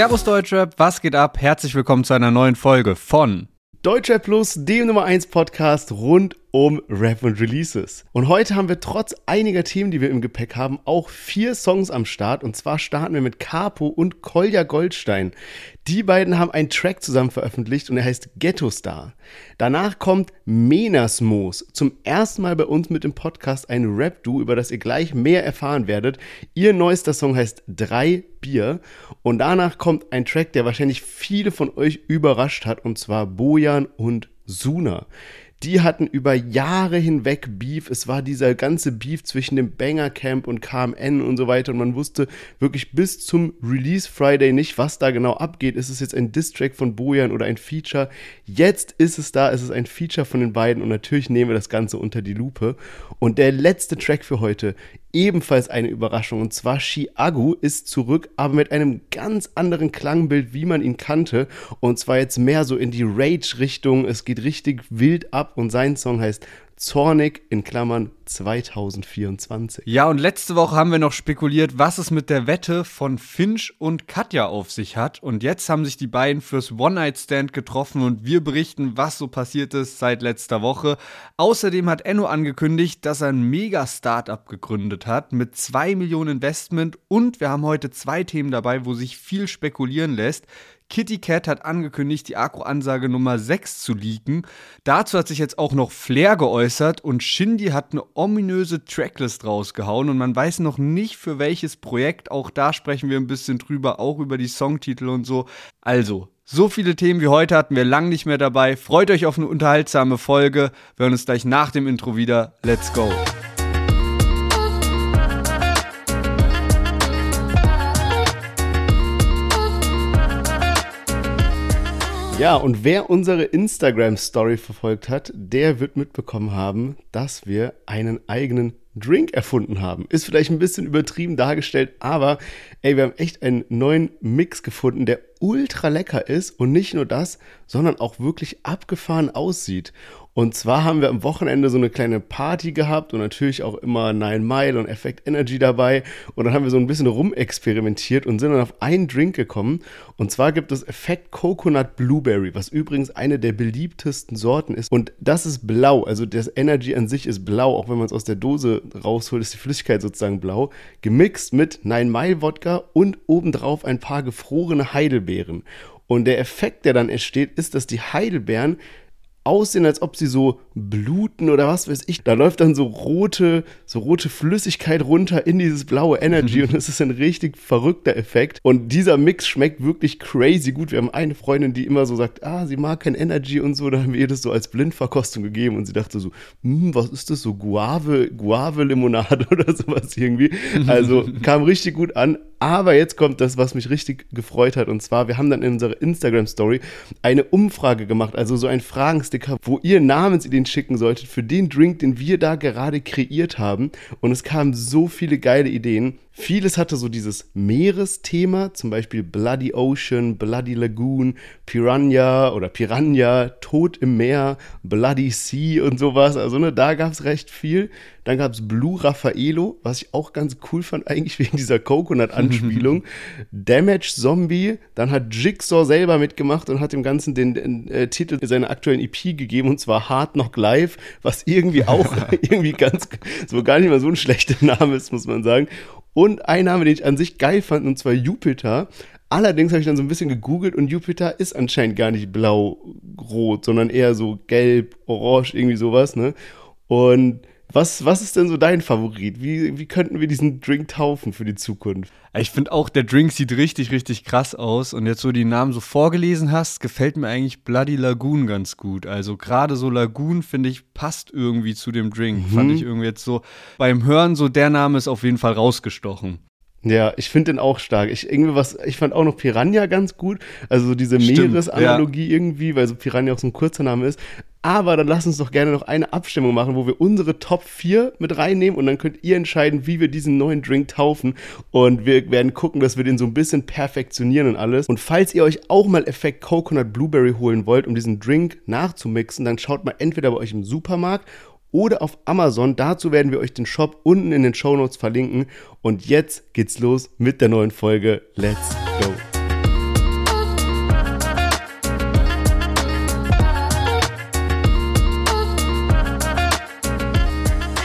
Servus Deutschrap, was geht ab? Herzlich willkommen zu einer neuen Folge von Deutschrap Plus, dem Nummer 1 Podcast rund um Rap und Releases. Und heute haben wir trotz einiger Themen, die wir im Gepäck haben, auch vier Songs am Start. Und zwar starten wir mit Capo und Kolja Goldstein. Die beiden haben einen Track zusammen veröffentlicht und er heißt Ghetto Star. Danach kommt Menasmos. Zum ersten Mal bei uns mit dem Podcast ein Rap-Du, über das ihr gleich mehr erfahren werdet. Ihr neuester Song heißt Drei Bier. Und danach kommt ein Track, der wahrscheinlich viele von euch überrascht hat, und zwar Bojan und Suna. Die hatten über Jahre hinweg Beef. Es war dieser ganze Beef zwischen dem Banger Camp und KMN und so weiter. Und man wusste wirklich bis zum Release Friday nicht, was da genau abgeht. Ist es jetzt ein Diss-Track von Bojan oder ein Feature? Jetzt ist es da. Es ist ein Feature von den beiden. Und natürlich nehmen wir das Ganze unter die Lupe. Und der letzte Track für heute ebenfalls eine Überraschung. Und zwar Chiagu ist zurück, aber mit einem ganz anderen Klangbild, wie man ihn kannte. Und zwar jetzt mehr so in die Rage-Richtung. Es geht richtig wild ab und sein Song heißt Zornig in Klammern 2024. Ja, und letzte Woche haben wir noch spekuliert, was es mit der Wette von Finch und Katja auf sich hat. Und jetzt haben sich die beiden fürs One-Night-Stand getroffen und wir berichten, was so passiert ist seit letzter Woche. Außerdem hat Enno angekündigt, dass er ein Mega-Startup gegründet hat mit 2 Millionen Investment und wir haben heute zwei Themen dabei, wo sich viel spekulieren lässt. Kitty Cat hat angekündigt, die Agro-Ansage Nummer 6 zu leaken. Dazu hat sich jetzt auch noch Flair geäußert und Shindy hat eine ominöse Tracklist rausgehauen und man weiß noch nicht für welches Projekt. Auch da sprechen wir ein bisschen drüber, auch über die Songtitel und so. Also, so viele Themen wie heute hatten wir lang nicht mehr dabei. Freut euch auf eine unterhaltsame Folge. Wir hören uns gleich nach dem Intro wieder. Let's go! Ja, und wer unsere Instagram-Story verfolgt hat, der wird mitbekommen haben, dass wir einen eigenen Drink erfunden haben. Ist vielleicht ein bisschen übertrieben dargestellt, aber ey, wir haben echt einen neuen Mix gefunden, der ultra lecker ist und nicht nur das, sondern auch wirklich abgefahren aussieht. Und zwar haben wir am Wochenende so eine kleine Party gehabt und natürlich auch immer Nine Mile und Effect Energy dabei. Und dann haben wir so ein bisschen rumexperimentiert und sind dann auf einen Drink gekommen. Und zwar gibt es Effect Coconut Blueberry, was übrigens eine der beliebtesten Sorten ist. Und das ist blau, also das Energy an sich ist blau, auch wenn man es aus der Dose rausholt, ist die Flüssigkeit sozusagen blau. Gemixt mit Nine Mile Wodka und obendrauf ein paar gefrorene Heidelbeeren. Und der Effekt, der dann entsteht, ist, dass die Heidelbeeren aussehen, als ob sie so bluten oder was weiß ich. Da läuft dann so rote, so rote Flüssigkeit runter in dieses blaue Energy und das ist ein richtig verrückter Effekt. Und dieser Mix schmeckt wirklich crazy gut. Wir haben eine Freundin, die immer so sagt, ah, sie mag kein Energy und so. Da haben wir ihr das so als Blindverkostung gegeben und sie dachte so, hm, was ist das so Guave, Guave Limonade oder sowas irgendwie. Also kam richtig gut an. Aber jetzt kommt das, was mich richtig gefreut hat. Und zwar, wir haben dann in unserer Instagram-Story eine Umfrage gemacht, also so ein Fragensticker, wo ihr Namensideen schicken solltet für den Drink, den wir da gerade kreiert haben. Und es kamen so viele geile Ideen. Vieles hatte so dieses Meeresthema, zum Beispiel Bloody Ocean, Bloody Lagoon, Piranha oder Piranha, Tod im Meer, Bloody Sea und sowas. Also ne, da gab es recht viel. Dann gab es Blue Raffaello, was ich auch ganz cool fand, eigentlich wegen dieser Coconut-Anspielung. Damage Zombie, dann hat Jigsaw selber mitgemacht und hat dem Ganzen den, den äh, Titel seiner aktuellen EP gegeben, und zwar Hard Knock Live, was irgendwie auch irgendwie ganz, so gar nicht mal so ein schlechter Name ist, muss man sagen. Und ein Name, den ich an sich geil fand, und zwar Jupiter. Allerdings habe ich dann so ein bisschen gegoogelt und Jupiter ist anscheinend gar nicht blau-rot, sondern eher so gelb, orange, irgendwie sowas, ne? Und was, was ist denn so dein Favorit? Wie, wie könnten wir diesen Drink taufen für die Zukunft? Ich finde auch, der Drink sieht richtig, richtig krass aus. Und jetzt, wo du die Namen so vorgelesen hast, gefällt mir eigentlich Bloody Lagoon ganz gut. Also gerade so Lagoon, finde ich, passt irgendwie zu dem Drink. Mhm. Fand ich irgendwie jetzt so beim Hören so, der Name ist auf jeden Fall rausgestochen. Ja, ich finde den auch stark. Ich irgendwie was, ich fand auch noch Piranha ganz gut. Also so diese Meeresanalogie ja. irgendwie, weil so Piranha auch so ein kurzer Name ist. Aber dann lass uns doch gerne noch eine Abstimmung machen, wo wir unsere Top 4 mit reinnehmen und dann könnt ihr entscheiden, wie wir diesen neuen Drink taufen. Und wir werden gucken, dass wir den so ein bisschen perfektionieren und alles. Und falls ihr euch auch mal Effekt Coconut Blueberry holen wollt, um diesen Drink nachzumixen, dann schaut mal entweder bei euch im Supermarkt oder auf Amazon. Dazu werden wir euch den Shop unten in den Show Notes verlinken. Und jetzt geht's los mit der neuen Folge. Let's go!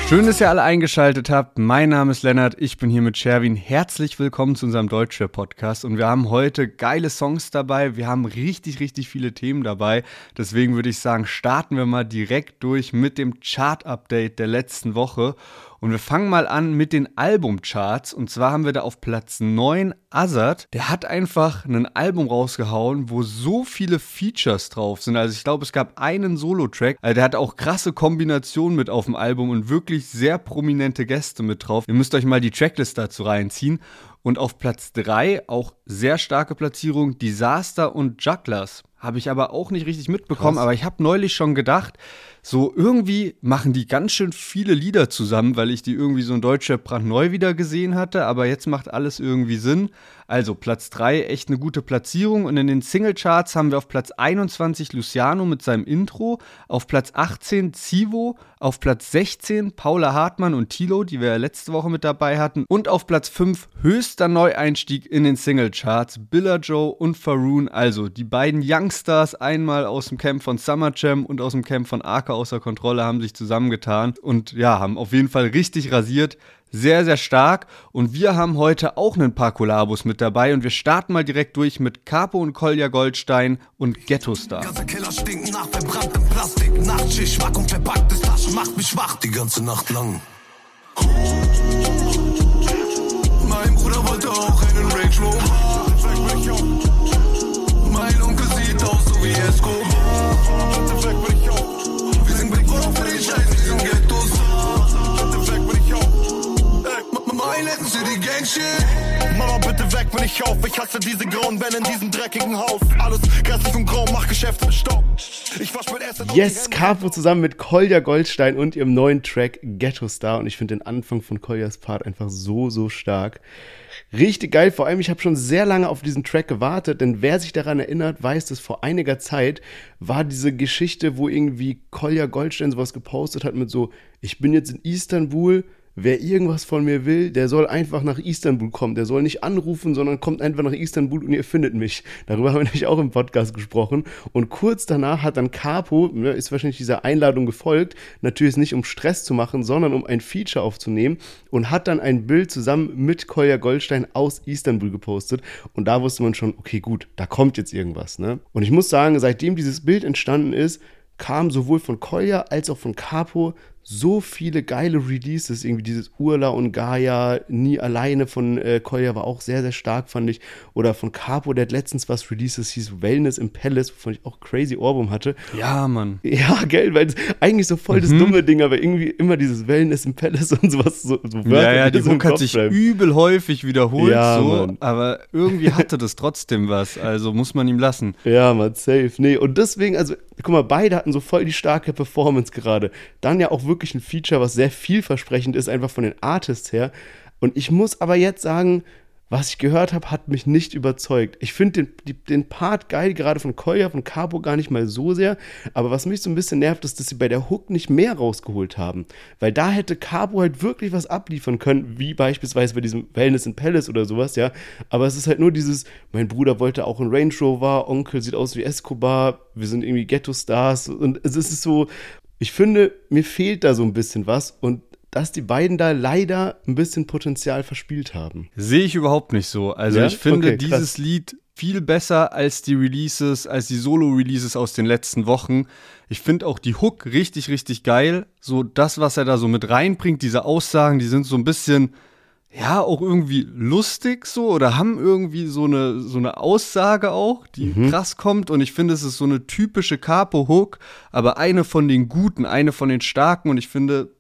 Schön, dass ihr alle eingeschaltet habt. Mein Name ist Lennart, ich bin hier mit Sherwin. Herzlich willkommen zu unserem Deutschrap-Podcast. Und wir haben heute geile Songs dabei. Wir haben richtig, richtig viele Themen dabei. Deswegen würde ich sagen, starten wir mal direkt durch mit dem Chart-Update der letzten Woche. Und wir fangen mal an mit den Albumcharts. Und zwar haben wir da auf Platz 9 Azad. Der hat einfach ein Album rausgehauen, wo so viele Features drauf sind. Also ich glaube, es gab einen Solo-Track. Also der hat auch krasse Kombinationen mit auf dem Album und wirklich sehr prominente Gäste mit drauf. Ihr müsst euch mal die Tracklist dazu reinziehen. Und auf Platz 3 auch sehr starke Platzierung Disaster und Jugglers. Habe ich aber auch nicht richtig mitbekommen, Krass. aber ich habe neulich schon gedacht, so irgendwie machen die ganz schön viele Lieder zusammen, weil ich die irgendwie so in deutscher brandneu wieder gesehen hatte, aber jetzt macht alles irgendwie Sinn. Also Platz 3, echt eine gute Platzierung. Und in den Singlecharts haben wir auf Platz 21 Luciano mit seinem Intro, auf Platz 18 Zivo, auf Platz 16 Paula Hartmann und Tilo, die wir ja letzte Woche mit dabei hatten. Und auf Platz 5 höchster Neueinstieg in den Singlecharts Billa Joe und Faroon. Also die beiden Youngstars, einmal aus dem Camp von Summer Jam und aus dem Camp von Arca außer Kontrolle, haben sich zusammengetan und ja, haben auf jeden Fall richtig rasiert sehr, sehr stark. Und wir haben heute auch ein paar Kollabos mit dabei. Und wir starten mal direkt durch mit Capo und Kolja Goldstein und Ghetto Star. Ganze Killer stinken nach verbranntem Plastik. Nachtschicht, schwach und verpacktes Taschen macht mich wach die ganze Nacht lang. Mein diesem dreckigen Haus. Alles grässlich und grau, mach Geschäfte, stopp. Ich wasch mit Essen Yes, Capo zusammen mit Kolja Goldstein und ihrem neuen Track Ghetto Star. Und ich finde den Anfang von Koljas Part einfach so, so stark. Richtig geil, vor allem ich habe schon sehr lange auf diesen Track gewartet, denn wer sich daran erinnert, weiß, dass vor einiger Zeit war diese Geschichte, wo irgendwie Kolja Goldstein sowas gepostet hat mit so, ich bin jetzt in Istanbul, wer irgendwas von mir will, der soll einfach nach Istanbul kommen. Der soll nicht anrufen, sondern kommt einfach nach Istanbul und ihr findet mich. Darüber haben wir nämlich auch im Podcast gesprochen. Und kurz danach hat dann Capo, ne, ist wahrscheinlich dieser Einladung gefolgt, natürlich nicht um Stress zu machen, sondern um ein Feature aufzunehmen und hat dann ein Bild zusammen mit Kolja Goldstein aus Istanbul gepostet. Und da wusste man schon, okay, gut, da kommt jetzt irgendwas. Ne? Und ich muss sagen, seitdem dieses Bild entstanden ist, kam sowohl von Kolja als auch von Capo so viele geile Releases, irgendwie dieses Urla und Gaia, nie alleine von äh, Koya war auch sehr, sehr stark, fand ich. Oder von Capo, der hat letztens was Releases hieß Wellness im Palace, wovon ich auch crazy Ohrwurm hatte. Ja, Mann. Ja, gell, weil es eigentlich so voll das mhm. dumme Ding, aber irgendwie immer dieses Wellness im Palace und sowas, so, so Wörter, Ja, ja, die Hook hat sich bleiben. übel häufig wiederholt, ja, so, Mann. aber irgendwie hatte das trotzdem was, also muss man ihm lassen. Ja, man, safe. Nee, und deswegen, also, guck mal, beide hatten so voll die starke Performance gerade. Dann ja auch wirklich wirklich ein Feature, was sehr vielversprechend ist, einfach von den Artists her. Und ich muss aber jetzt sagen, was ich gehört habe, hat mich nicht überzeugt. Ich finde den, den Part geil, gerade von Koya, von Cabo gar nicht mal so sehr. Aber was mich so ein bisschen nervt, ist, dass sie bei der Hook nicht mehr rausgeholt haben. Weil da hätte Cabo halt wirklich was abliefern können, wie beispielsweise bei diesem Wellness in Palace oder sowas, ja. Aber es ist halt nur dieses, mein Bruder wollte auch einen Range Rover, Onkel sieht aus wie Escobar, wir sind irgendwie Ghetto-Stars. Und es ist so, ich finde, mir fehlt da so ein bisschen was und dass die beiden da leider ein bisschen Potenzial verspielt haben. Sehe ich überhaupt nicht so. Also ja? ich finde okay, dieses Lied viel besser als die Releases, als die Solo-Releases aus den letzten Wochen. Ich finde auch die Hook richtig, richtig geil. So das, was er da so mit reinbringt, diese Aussagen, die sind so ein bisschen ja, auch irgendwie lustig so oder haben irgendwie so eine, so eine Aussage auch, die mhm. krass kommt. Und ich finde, es ist so eine typische Capo-Hook, aber eine von den guten, eine von den starken. Und ich finde,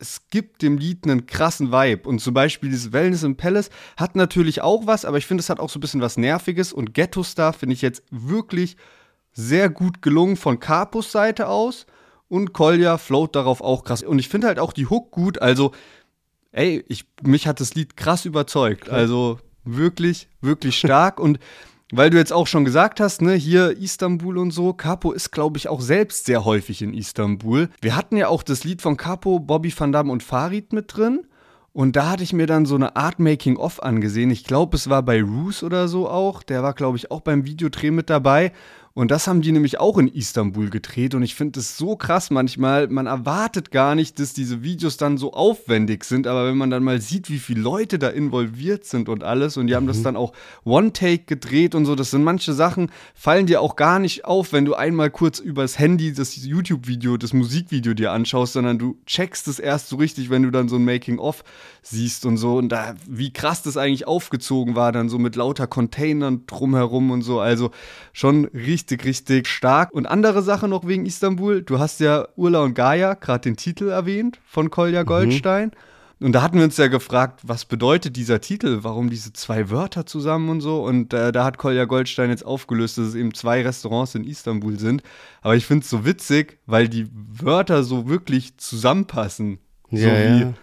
es gibt dem Lied einen krassen Vibe. Und zum Beispiel dieses Wellness im Palace hat natürlich auch was, aber ich finde, es hat auch so ein bisschen was Nerviges. Und Ghetto Star finde ich jetzt wirklich sehr gut gelungen von Capos Seite aus. Und Kolja float darauf auch krass. Und ich finde halt auch die Hook gut. Also, ey, ich, mich hat das Lied krass überzeugt. Also wirklich, wirklich stark. und weil du jetzt auch schon gesagt hast, ne, hier Istanbul und so, Capo ist, glaube ich, auch selbst sehr häufig in Istanbul. Wir hatten ja auch das Lied von Capo, Bobby Van Damme und Farid mit drin. Und da hatte ich mir dann so eine Art Making-of angesehen. Ich glaube, es war bei Roos oder so auch. Der war, glaube ich, auch beim Videodreh mit dabei. Und das haben die nämlich auch in Istanbul gedreht. Und ich finde es so krass manchmal. Man erwartet gar nicht, dass diese Videos dann so aufwendig sind. Aber wenn man dann mal sieht, wie viele Leute da involviert sind und alles, und die haben mhm. das dann auch One-Take gedreht und so, das sind manche Sachen, fallen dir auch gar nicht auf, wenn du einmal kurz übers Handy das YouTube-Video, das Musikvideo dir anschaust, sondern du checkst es erst so richtig, wenn du dann so ein Making-of siehst und so. Und da, wie krass das eigentlich aufgezogen war, dann so mit lauter Containern drumherum und so. Also schon richtig richtig, richtig stark. Und andere Sache noch wegen Istanbul. Du hast ja Urla und Gaia, gerade den Titel erwähnt von Kolja mhm. Goldstein. Mhm. Und da hatten wir uns ja gefragt, was bedeutet dieser Titel? Warum diese zwei Wörter zusammen und so? Und äh, da hat Kolja Goldstein jetzt aufgelöst, dass es eben zwei Restaurants in Istanbul sind. Aber ich finde es so witzig, weil die Wörter so wirklich zusammenpassen. Ja, so wie ja.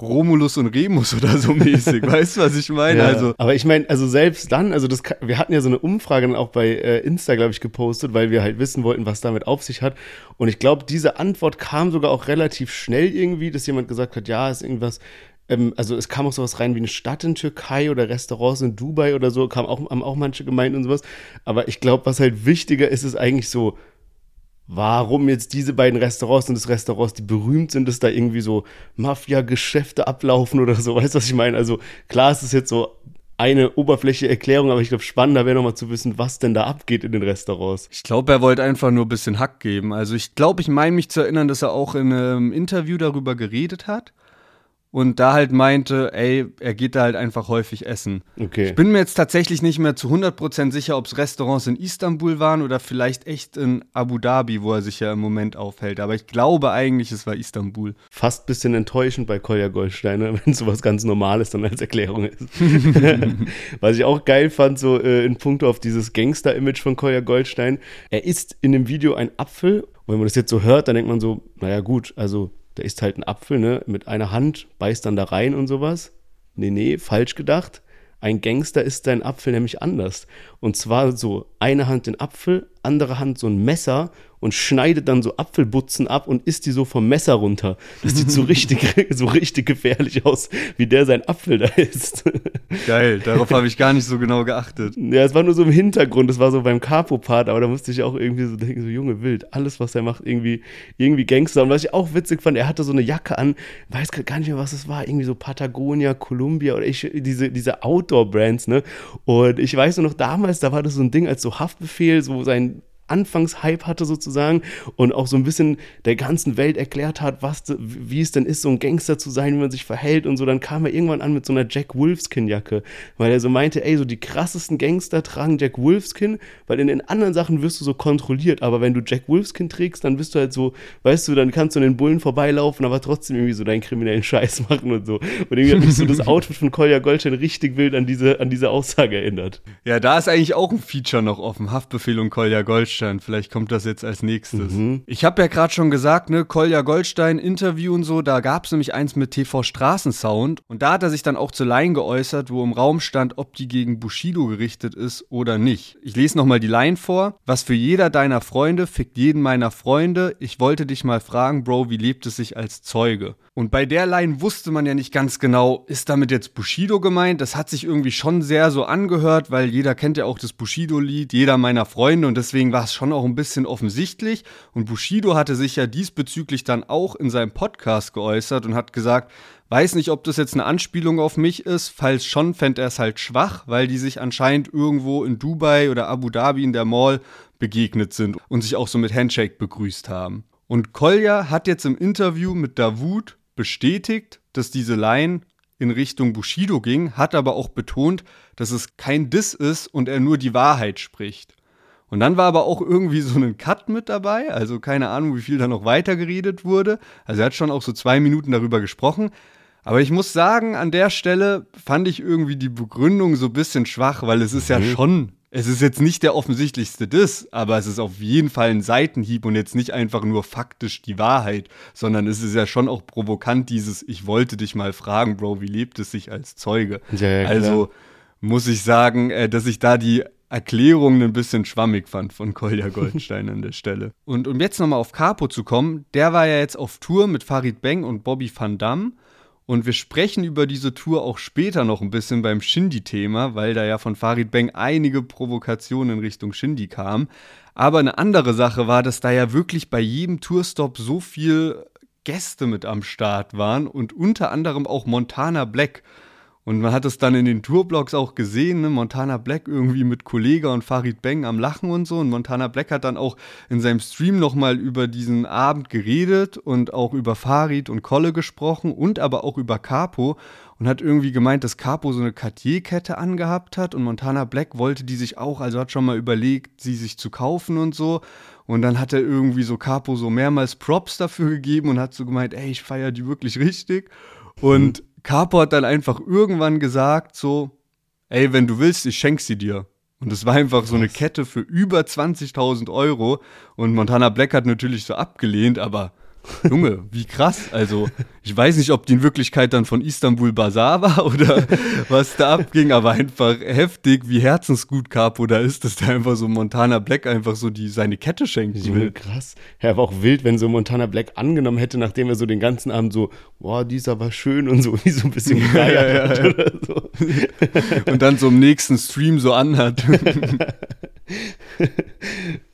Romulus und Remus oder so mäßig. weißt du, was ich meine? Ja, also, aber ich meine, also selbst dann, also das, wir hatten ja so eine Umfrage dann auch bei äh, Insta, glaube ich, gepostet, weil wir halt wissen wollten, was damit auf sich hat. Und ich glaube, diese Antwort kam sogar auch relativ schnell irgendwie, dass jemand gesagt hat, ja, ist irgendwas ähm, also es kam auch sowas rein wie eine Stadt in Türkei oder Restaurants in Dubai oder so, kam auch, haben auch manche gemeint und sowas. Aber ich glaube, was halt wichtiger ist, ist eigentlich so, warum jetzt diese beiden Restaurants und das Restaurants, die berühmt sind, dass da irgendwie so Mafia-Geschäfte ablaufen oder so. Weißt du, was ich meine? Also klar ist es jetzt so eine oberflächliche Erklärung, aber ich glaube, spannender wäre nochmal zu wissen, was denn da abgeht in den Restaurants. Ich glaube, er wollte einfach nur ein bisschen Hack geben. Also ich glaube, ich meine mich zu erinnern, dass er auch in einem Interview darüber geredet hat und da halt meinte, ey, er geht da halt einfach häufig essen. Okay. Ich bin mir jetzt tatsächlich nicht mehr zu 100% sicher, ob es Restaurants in Istanbul waren oder vielleicht echt in Abu Dhabi, wo er sich ja im Moment aufhält. Aber ich glaube eigentlich, es war Istanbul. Fast ein bisschen enttäuschend bei Kolja Goldsteiner, wenn sowas ganz Normales dann als Erklärung ist. Was ich auch geil fand, so äh, in puncto auf dieses Gangster-Image von Kolja Goldstein. Er isst in dem Video ein Apfel. Und wenn man das jetzt so hört, dann denkt man so, naja gut, also der isst halt einen Apfel, ne, mit einer Hand, beißt dann da rein und sowas. Nee, nee, falsch gedacht. Ein Gangster isst seinen Apfel nämlich anders. Und zwar so eine Hand den Apfel, andere Hand so ein Messer und schneidet dann so Apfelbutzen ab und isst die so vom Messer runter. Das sieht so richtig, so richtig gefährlich aus, wie der sein Apfel da isst. Geil, darauf habe ich gar nicht so genau geachtet. Ja, es war nur so im Hintergrund, es war so beim Capo-Part, aber da musste ich auch irgendwie so denken, so Junge, wild, alles, was er macht, irgendwie, irgendwie Gangster. Und was ich auch witzig fand, er hatte so eine Jacke an, weiß gar nicht mehr, was es war, irgendwie so Patagonia, Columbia oder ich, diese, diese Outdoor-Brands, ne? Und ich weiß nur noch damals, da war das so ein Ding als so Haftbefehl, so sein Anfangshype hatte sozusagen und auch so ein bisschen der ganzen Welt erklärt hat, was, wie es denn ist, so ein Gangster zu sein, wie man sich verhält und so, dann kam er irgendwann an mit so einer Jack Wolfskin-Jacke, weil er so meinte, ey, so die krassesten Gangster tragen Jack Wolfskin, weil in den anderen Sachen wirst du so kontrolliert, aber wenn du Jack Wolfskin trägst, dann bist du halt so, weißt du, dann kannst du an den Bullen vorbeilaufen, aber trotzdem irgendwie so deinen kriminellen Scheiß machen und so. Und irgendwie hat mich so das Outfit von Kolja Goldstein richtig wild an diese, an diese Aussage erinnert. Ja, da ist eigentlich auch ein Feature noch offen, Haftbefehl und Kolja Goldstein. Goldstein. Vielleicht kommt das jetzt als nächstes. Mhm. Ich habe ja gerade schon gesagt, ne, Kolja Goldstein, Interview und so, da gab es nämlich eins mit TV Straßensound. Und da hat er sich dann auch zu Line geäußert, wo im Raum stand, ob die gegen Bushido gerichtet ist oder nicht. Ich lese nochmal die Line vor. Was für jeder deiner Freunde fickt jeden meiner Freunde. Ich wollte dich mal fragen, Bro, wie lebt es sich als Zeuge? Und bei der Line wusste man ja nicht ganz genau, ist damit jetzt Bushido gemeint? Das hat sich irgendwie schon sehr so angehört, weil jeder kennt ja auch das Bushido-Lied, jeder meiner Freunde und deswegen war es schon auch ein bisschen offensichtlich. Und Bushido hatte sich ja diesbezüglich dann auch in seinem Podcast geäußert und hat gesagt, weiß nicht, ob das jetzt eine Anspielung auf mich ist. Falls schon, fände er es halt schwach, weil die sich anscheinend irgendwo in Dubai oder Abu Dhabi in der Mall begegnet sind und sich auch so mit Handshake begrüßt haben. Und Kolja hat jetzt im Interview mit Davut bestätigt, dass diese Line in Richtung Bushido ging, hat aber auch betont, dass es kein Diss ist und er nur die Wahrheit spricht. Und dann war aber auch irgendwie so ein Cut mit dabei, also keine Ahnung, wie viel da noch weiter geredet wurde. Also er hat schon auch so zwei Minuten darüber gesprochen. Aber ich muss sagen, an der Stelle fand ich irgendwie die Begründung so ein bisschen schwach, weil es ist ja mhm. schon es ist jetzt nicht der offensichtlichste Diss, aber es ist auf jeden Fall ein Seitenhieb und jetzt nicht einfach nur faktisch die Wahrheit, sondern es ist ja schon auch provokant dieses, ich wollte dich mal fragen, Bro, wie lebt es sich als Zeuge? Ja, ja, also muss ich sagen, äh, dass ich da die Erklärung ein bisschen schwammig fand von Kolja Goldstein an der Stelle. Und um jetzt nochmal auf Capo zu kommen, der war ja jetzt auf Tour mit Farid Beng und Bobby Van Damme Und wir sprechen über diese Tour auch später noch ein bisschen beim Shindy-Thema, weil da ja von Farid Bang einige Provokationen in Richtung Shindy kamen. Aber eine andere Sache war, dass da ja wirklich bei jedem Tourstop so viel Gäste mit am Start waren und unter anderem auch Montana Black. Und man hat es dann in den Tourblogs auch gesehen, ne? Montana Black irgendwie mit Kollega und Farid Bang am Lachen und so. Und Montana Black hat dann auch in seinem Stream nochmal über diesen Abend geredet und auch über Farid und Kolle gesprochen und aber auch über Capo und hat irgendwie gemeint, dass Capo so eine Cartier-Kette angehabt hat und Montana Black wollte die sich auch, also hat schon mal überlegt, sie sich zu kaufen und so. Und dann hat er irgendwie so Capo so mehrmals Props dafür gegeben und hat so gemeint, ey, ich feiere die wirklich richtig. Und. Capo hat dann einfach irgendwann gesagt so, ey, wenn du willst, ich schenk sie dir. Und es war einfach so eine Kette für über 20.000 Euro. Und Montana Black hat natürlich so abgelehnt, aber Junge, wie krass. Also, ich weiß nicht, ob die in Wirklichkeit dann von Istanbul Bazaar war oder was da abging, aber einfach heftig, wie herzensgut Capo da ist, dass der einfach so Montana Black einfach so die, seine Kette schenkt. So. Ne? Krass. Ja, aber auch wild, wenn so Montana Black angenommen hätte, nachdem er so den ganzen Abend so, boah, dieser war schön und so, wie so ein bisschen gegeiert ja, hat oder so. Und dann so im nächsten Stream so anhat.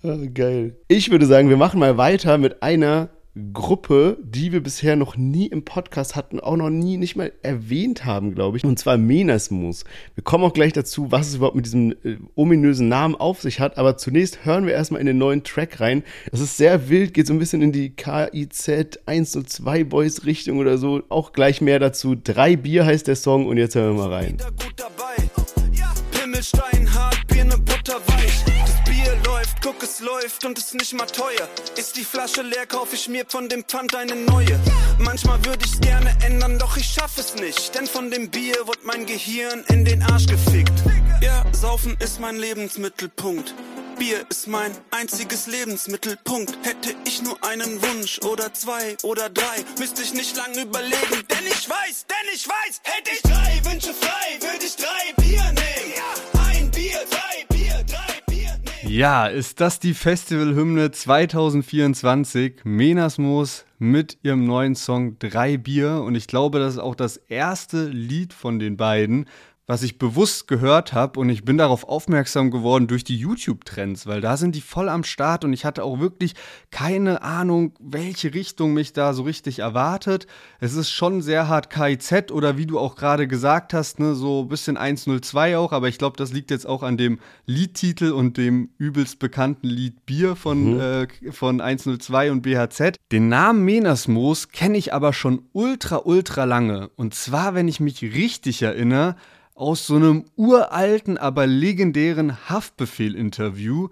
oh, geil. Ich würde sagen, wir machen mal weiter mit einer Gruppe, die wir bisher noch nie im Podcast hatten, auch noch nie nicht mal erwähnt haben, glaube ich. Und zwar Menasmus. Wir kommen auch gleich dazu, was es überhaupt mit diesem äh, ominösen Namen auf sich hat. Aber zunächst hören wir erstmal in den neuen Track rein. Das ist sehr wild, geht so ein bisschen in die KIZ 102 Boys Richtung oder so. Auch gleich mehr dazu. Drei Bier heißt der Song und jetzt hören wir mal rein. Gut dabei. Pimmelstein, hart, Bier, ne guck es läuft und ist nicht mal teuer. Ist die Flasche leer, kauf ich mir von dem Pfand eine neue. Manchmal würde ich's gerne ändern, doch ich schaff es nicht. Denn von dem Bier wird mein Gehirn in den Arsch gefickt. Ja, saufen ist mein Lebensmittelpunkt. Bier ist mein einziges Lebensmittelpunkt. Hätte ich nur einen Wunsch oder zwei oder drei, müsste ich nicht lange überlegen. Denn ich weiß, denn ich weiß, hätte ich drei Wünsche frei, würde ich drei Bier nehmen. Ein Bier, drei ja, ist das die Festivalhymne 2024? Menasmos mit ihrem neuen Song Drei Bier. Und ich glaube, das ist auch das erste Lied von den beiden, was ich bewusst gehört habe und ich bin darauf aufmerksam geworden durch die YouTube-Trends, weil da sind die voll am Start und ich hatte auch wirklich keine Ahnung, welche Richtung mich da so richtig erwartet. Es ist schon sehr hart KIZ oder wie du auch gerade gesagt hast, ne, so ein bisschen 102 auch, aber ich glaube, das liegt jetzt auch an dem Liedtitel und dem übelst bekannten Lied Bier von, mhm. äh, von 102 und BHZ. Den Namen Menasmoos kenne ich aber schon ultra, ultra lange. Und zwar, wenn ich mich richtig erinnere, aus so einem uralten, aber legendären Haftbefehl-Interview.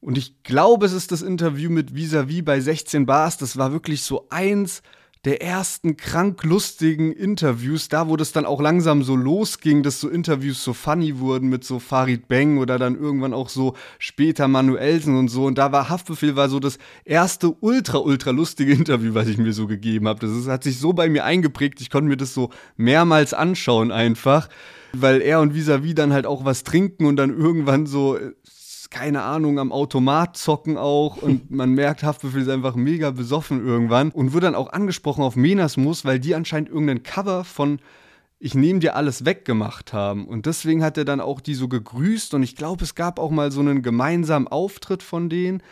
Und ich glaube, es ist das Interview mit Visavi bei 16 Bars. Das war wirklich so eins der ersten krank lustigen Interviews, da wo das dann auch langsam so losging, dass so Interviews so funny wurden mit so Farid Bang oder dann irgendwann auch so später Manuelsen und so. Und da war Haftbefehl war so das erste ultra, ultra lustige Interview, was ich mir so gegeben habe. Das ist, hat sich so bei mir eingeprägt, ich konnte mir das so mehrmals anschauen einfach weil er und Visavi dann halt auch was trinken und dann irgendwann so keine Ahnung, am Automat zocken auch und man merkt, Haftbefehl ist einfach mega besoffen irgendwann und wird dann auch angesprochen auf Menasmus, weil die anscheinend irgendein Cover von Ich nehme dir alles weggemacht haben. Und deswegen hat er dann auch die so gegrüßt und ich glaube, es gab auch mal so einen gemeinsamen Auftritt von denen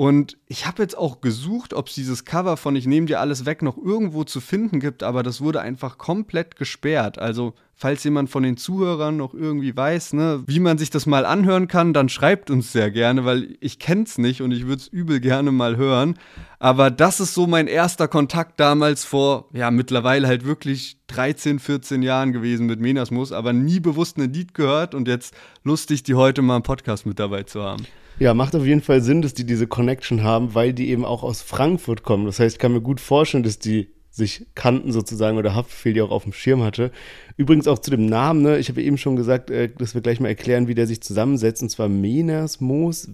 und ich habe jetzt auch gesucht, ob es dieses Cover von Ich nehme dir alles weg noch irgendwo zu finden gibt, aber das wurde einfach komplett gesperrt. Also, falls jemand von den Zuhörern noch irgendwie weiß, ne, wie man sich das mal anhören kann, dann schreibt uns sehr gerne, weil ich kenne es nicht und ich würde es übel gerne mal hören. Aber das ist so mein erster Kontakt damals vor, ja, mittlerweile halt wirklich 13, 14 Jahren gewesen mit Menasmus, aber nie bewusst ein Lied gehört und jetzt lustig, die heute mal im Podcast mit dabei zu haben. Ja, macht auf jeden Fall Sinn, dass die diese Connection haben, weil die eben auch aus Frankfurt kommen. Das heißt, ich kann mir gut vorstellen, dass die sich kannten sozusagen oder Haftbefehl die auch auf dem Schirm hatte. Übrigens auch zu dem Namen, ne? ich habe eben schon gesagt, äh, dass wir gleich mal erklären, wie der sich zusammensetzt. Und zwar Menas Moos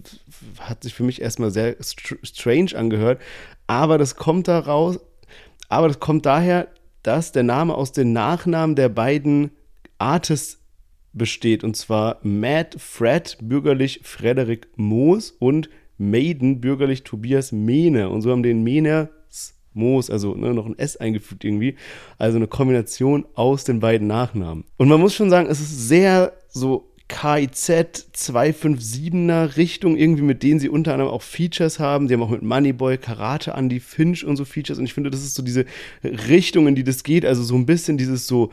hat sich für mich erstmal sehr str strange angehört, aber das kommt daraus, aber das kommt daher, dass der Name aus den Nachnamen der beiden Artists besteht, und zwar Matt Fred, bürgerlich Frederik Moos und Maiden, bürgerlich Tobias Mehne. Und so haben den Mehne Moos, also ne, noch ein S eingefügt irgendwie. Also eine Kombination aus den beiden Nachnamen. Und man muss schon sagen, es ist sehr so KIZ 257er Richtung, irgendwie mit denen sie unter anderem auch Features haben. Die haben auch mit Moneyboy, Karate, Andy Finch und so Features. Und ich finde, das ist so diese Richtung, in die das geht. Also so ein bisschen dieses so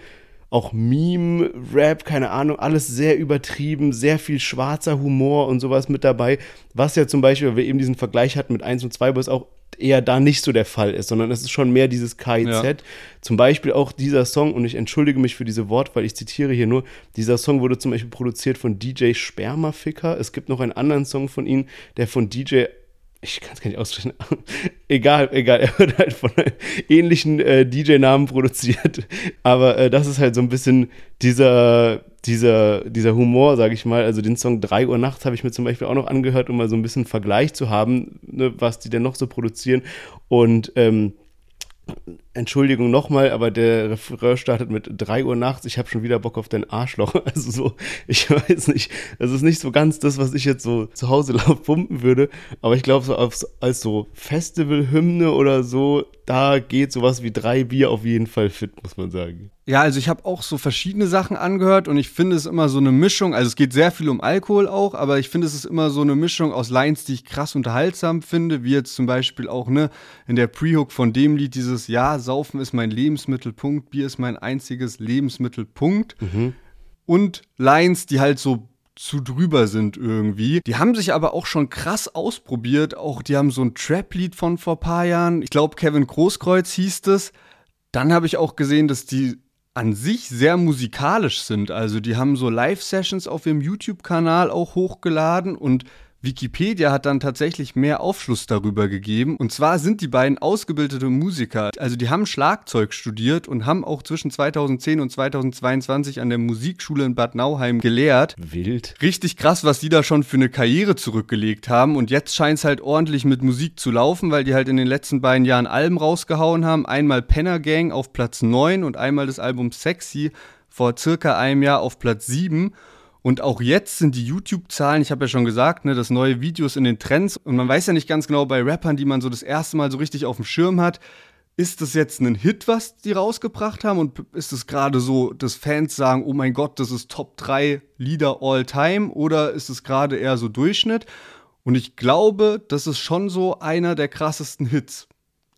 auch Meme, Rap, keine Ahnung, alles sehr übertrieben, sehr viel schwarzer Humor und sowas mit dabei. Was ja zum Beispiel, weil wir eben diesen Vergleich hatten mit 1 und 2, wo es auch eher da nicht so der Fall ist, sondern es ist schon mehr dieses KIZ. Ja. Zum Beispiel auch dieser Song, und ich entschuldige mich für diese Wort, weil ich zitiere hier nur, dieser Song wurde zum Beispiel produziert von DJ Spermaficker. Es gibt noch einen anderen Song von ihm, der von DJ ich kann es gar nicht aussprechen. egal, egal. Er wird halt von ähnlichen äh, DJ-Namen produziert. Aber äh, das ist halt so ein bisschen dieser, dieser, dieser Humor, sage ich mal. Also den Song 3 Uhr nachts habe ich mir zum Beispiel auch noch angehört, um mal so ein bisschen Vergleich zu haben, ne, was die denn noch so produzieren. Und ähm, Entschuldigung nochmal, aber der Refrain startet mit 3 Uhr nachts, ich habe schon wieder Bock auf dein Arschloch. Also so, ich weiß nicht, das ist nicht so ganz das, was ich jetzt so zu Hause laut pumpen würde, aber ich glaube, so als, als so Festival-Hymne oder so, da geht sowas wie drei Bier auf jeden Fall fit, muss man sagen. Ja, also ich habe auch so verschiedene Sachen angehört und ich finde es immer so eine Mischung. Also es geht sehr viel um Alkohol auch, aber ich finde es ist immer so eine Mischung aus Lines, die ich krass unterhaltsam finde, wie jetzt zum Beispiel auch ne in der Pre-Hook von dem Lied dieses Ja, Saufen ist mein Lebensmittelpunkt, Bier ist mein einziges Lebensmittelpunkt. Mhm. Und Lines, die halt so zu drüber sind irgendwie. Die haben sich aber auch schon krass ausprobiert. Auch die haben so ein Trap-Lied von vor paar Jahren. Ich glaube, Kevin Großkreuz hieß das. Dann habe ich auch gesehen, dass die an sich sehr musikalisch sind. Also die haben so Live-Sessions auf ihrem YouTube-Kanal auch hochgeladen und Wikipedia hat dann tatsächlich mehr Aufschluss darüber gegeben. Und zwar sind die beiden ausgebildete Musiker. Also die haben Schlagzeug studiert und haben auch zwischen 2010 und 2022 an der Musikschule in Bad Nauheim gelehrt. Wild. Richtig krass, was die da schon für eine Karriere zurückgelegt haben. Und jetzt scheint es halt ordentlich mit Musik zu laufen, weil die halt in den letzten beiden Jahren Alben rausgehauen haben. Einmal Penner Gang auf Platz 9 und einmal das Album Sexy vor circa einem Jahr auf Platz 7. Und auch jetzt sind die YouTube-Zahlen, ich habe ja schon gesagt, ne, dass neue Videos in den Trends und man weiß ja nicht ganz genau bei Rappern, die man so das erste Mal so richtig auf dem Schirm hat, ist das jetzt ein Hit, was die rausgebracht haben? Und ist es gerade so, dass Fans sagen, oh mein Gott, das ist Top 3 Lieder all time? Oder ist es gerade eher so Durchschnitt? Und ich glaube, das ist schon so einer der krassesten Hits.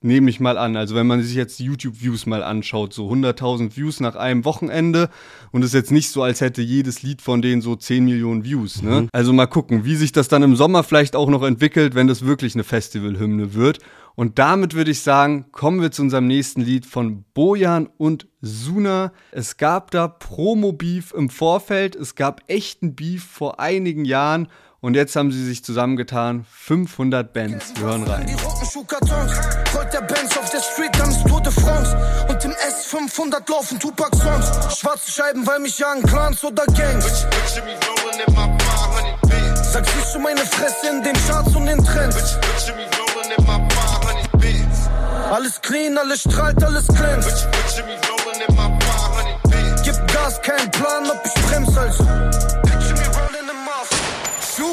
Nehme ich mal an. Also wenn man sich jetzt YouTube-Views mal anschaut, so 100.000 Views nach einem Wochenende und es ist jetzt nicht so, als hätte jedes Lied von denen so 10 Millionen Views. Ne? Mhm. Also mal gucken, wie sich das dann im Sommer vielleicht auch noch entwickelt, wenn das wirklich eine Festivalhymne wird. Und damit würde ich sagen, kommen wir zu unserem nächsten Lied von Bojan und Suna. Es gab da Promo-Beef im Vorfeld, es gab echten Beef vor einigen Jahren und jetzt haben sie sich zusammengetan. 500 Bands. Wir hören rein. Der Benz auf der Street, dann ist Tour de France. Und im S500 laufen Tupac-Songs. Schwarze Scheiben, weil mich jagen Clans oder Gangs. Sag siehst du meine Fresse in den Charts und den Trends. Alles clean, alles strahlt, alles glänzt. Gib Gas, kein Plan, ob ich bremse also.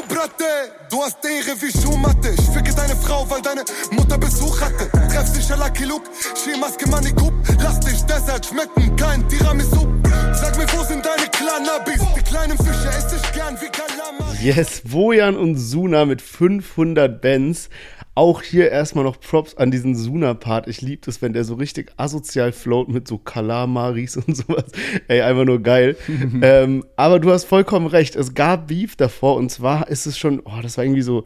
Bratte, du hast Ehre wie Schuhmatte. Ich ficke deine Frau, weil deine Mutter Besuch hatte. Treff dich à Lucky Luke, Skimaske Manikup. Lass dich Desert schmecken, kein Tiramisu. Sag mir, wo sind deine Cannabis? Die kleinen Fische esse ich gern wie Kalamar. Yes, Wojan und Suna mit 500 Bands. Auch hier erstmal noch Props an diesen Suna-Part. Ich liebe das, wenn der so richtig asozial float mit so Kalamaris und sowas. Ey, einfach nur geil. ähm, aber du hast vollkommen recht. Es gab Beef davor und zwar ist es schon, oh, das war irgendwie so,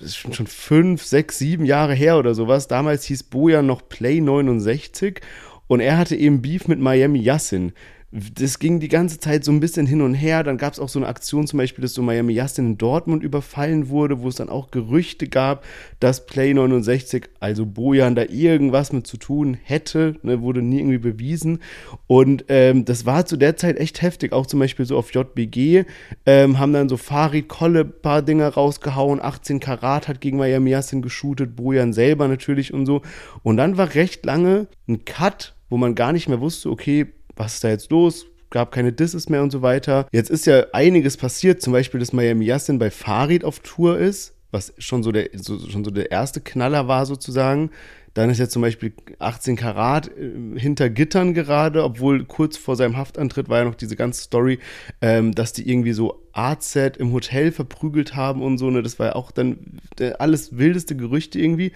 ist schon, fünf, sechs, sieben Jahre her oder sowas. Damals hieß Bojan noch Play 69 und er hatte eben Beef mit Miami Yassin das ging die ganze Zeit so ein bisschen hin und her. Dann gab es auch so eine Aktion, zum Beispiel, dass so Miami Justin in Dortmund überfallen wurde, wo es dann auch Gerüchte gab, dass Play 69, also Bojan, da irgendwas mit zu tun hätte. Ne, wurde nie irgendwie bewiesen. Und ähm, das war zu der Zeit echt heftig. Auch zum Beispiel so auf JBG ähm, haben dann so Farid Kolle paar Dinger rausgehauen. 18 Karat hat gegen Miami Justin geshootet, Bojan selber natürlich und so. Und dann war recht lange ein Cut, wo man gar nicht mehr wusste, okay, was ist da jetzt los? Gab keine Disses mehr und so weiter. Jetzt ist ja einiges passiert, zum Beispiel, dass Miami Yassin bei Farid auf Tour ist, was schon so der, so, schon so der erste Knaller war sozusagen. Dann ist jetzt zum Beispiel 18 Karat äh, hinter Gittern gerade, obwohl kurz vor seinem Haftantritt war ja noch diese ganze Story, ähm, dass die irgendwie so AZ im Hotel verprügelt haben und so. Ne? Das war ja auch dann äh, alles wildeste Gerüchte irgendwie.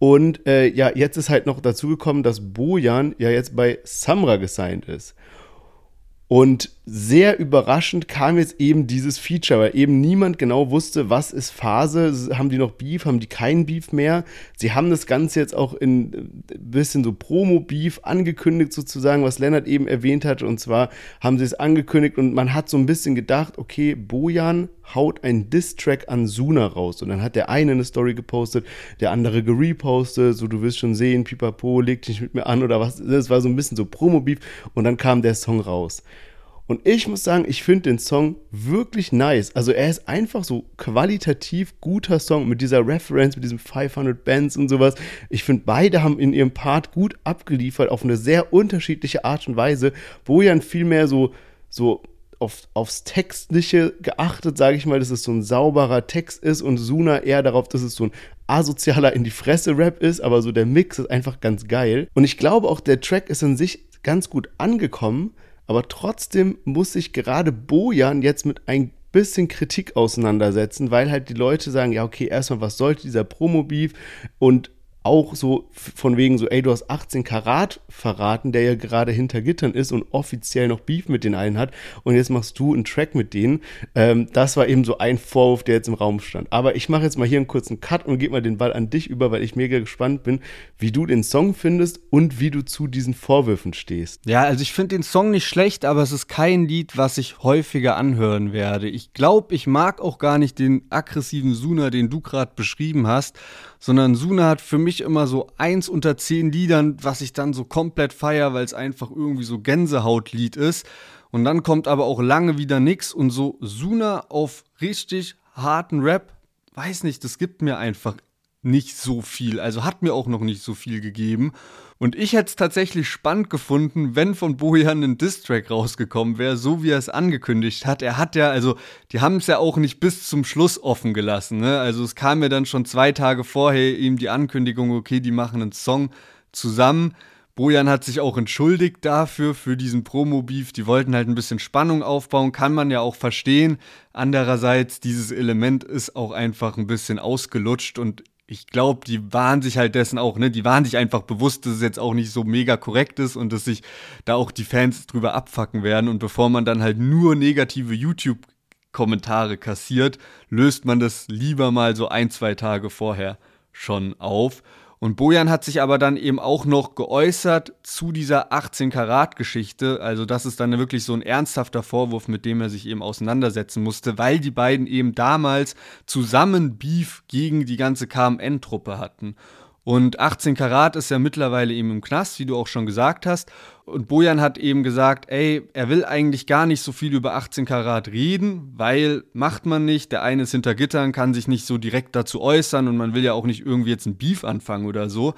Und äh, ja, jetzt ist halt noch dazu gekommen, dass Bojan ja jetzt bei Samra gesigned ist. Und sehr überraschend kam jetzt eben dieses Feature, weil eben niemand genau wusste, was ist Phase, haben die noch Beef, haben die keinen Beef mehr. Sie haben das Ganze jetzt auch in ein äh, bisschen so Promo-Beef angekündigt sozusagen, was Lennart eben erwähnt hat. Und zwar haben sie es angekündigt und man hat so ein bisschen gedacht, okay, Bojan haut einen Diss-Track an Suna raus. Und dann hat der eine eine Story gepostet, der andere gerepostet, so du wirst schon sehen, Pipapo, leg dich mit mir an oder was. Das war so ein bisschen so Promo-Beef und dann kam der Song raus. Und ich muss sagen, ich finde den Song wirklich nice. Also er ist einfach so qualitativ guter Song mit dieser Reference, mit diesem 500 Bands und sowas. Ich finde, beide haben in ihrem Part gut abgeliefert auf eine sehr unterschiedliche Art und Weise. Bojan viel mehr so, so auf, aufs Textliche geachtet, sage ich mal, dass es so ein sauberer Text ist und Suna eher darauf, dass es so ein asozialer in die Fresse Rap ist, aber so der Mix ist einfach ganz geil. Und ich glaube auch, der Track ist in sich ganz gut angekommen, aber trotzdem muss sich gerade Bojan jetzt mit ein bisschen Kritik auseinandersetzen, weil halt die Leute sagen, ja, okay, erstmal, was sollte dieser Promo-Beef? Und auch so von wegen so, ey, du hast 18 Karat verraten, der ja gerade hinter Gittern ist und offiziell noch Beef mit den einen hat und jetzt machst du einen Track mit denen. Ähm, das war eben so ein Vorwurf, der jetzt im Raum stand. Aber ich mache jetzt mal hier einen kurzen Cut und gebe mal den Ball an dich über, weil ich mega gespannt bin, wie du den Song findest und wie du zu diesen Vorwürfen stehst. Ja, also ich finde den Song nicht schlecht, aber es ist kein Lied, was ich häufiger anhören werde. Ich glaube, ich mag auch gar nicht den aggressiven Suna, den du gerade beschrieben hast sondern Suna hat für mich immer so eins unter zehn Liedern, was ich dann so komplett feier, weil es einfach irgendwie so Gänsehautlied ist. Und dann kommt aber auch lange wieder nix und so Suna auf richtig harten Rap, weiß nicht, das gibt mir einfach nicht so viel. Also hat mir auch noch nicht so viel gegeben. Und ich hätte es tatsächlich spannend gefunden, wenn von Bojan ein Distrack rausgekommen wäre, so wie er es angekündigt hat. Er hat ja, also, die haben es ja auch nicht bis zum Schluss offen gelassen. Ne? Also es kam mir dann schon zwei Tage vorher ihm die Ankündigung, okay, die machen einen Song zusammen. Bojan hat sich auch entschuldigt dafür, für diesen Promo-Beef. Die wollten halt ein bisschen Spannung aufbauen, kann man ja auch verstehen. Andererseits, dieses Element ist auch einfach ein bisschen ausgelutscht und ich glaube, die waren sich halt dessen auch, ne, die waren sich einfach bewusst, dass es jetzt auch nicht so mega korrekt ist und dass sich da auch die Fans drüber abfacken werden. Und bevor man dann halt nur negative YouTube-Kommentare kassiert, löst man das lieber mal so ein, zwei Tage vorher schon auf. Und Bojan hat sich aber dann eben auch noch geäußert zu dieser 18-Karat-Geschichte. Also das ist dann wirklich so ein ernsthafter Vorwurf, mit dem er sich eben auseinandersetzen musste, weil die beiden eben damals zusammen Beef gegen die ganze KMN-Truppe hatten. Und 18 Karat ist ja mittlerweile eben im Knast, wie du auch schon gesagt hast. Und Bojan hat eben gesagt, ey, er will eigentlich gar nicht so viel über 18 Karat reden, weil macht man nicht. Der eine ist hinter Gittern, kann sich nicht so direkt dazu äußern und man will ja auch nicht irgendwie jetzt ein Beef anfangen oder so.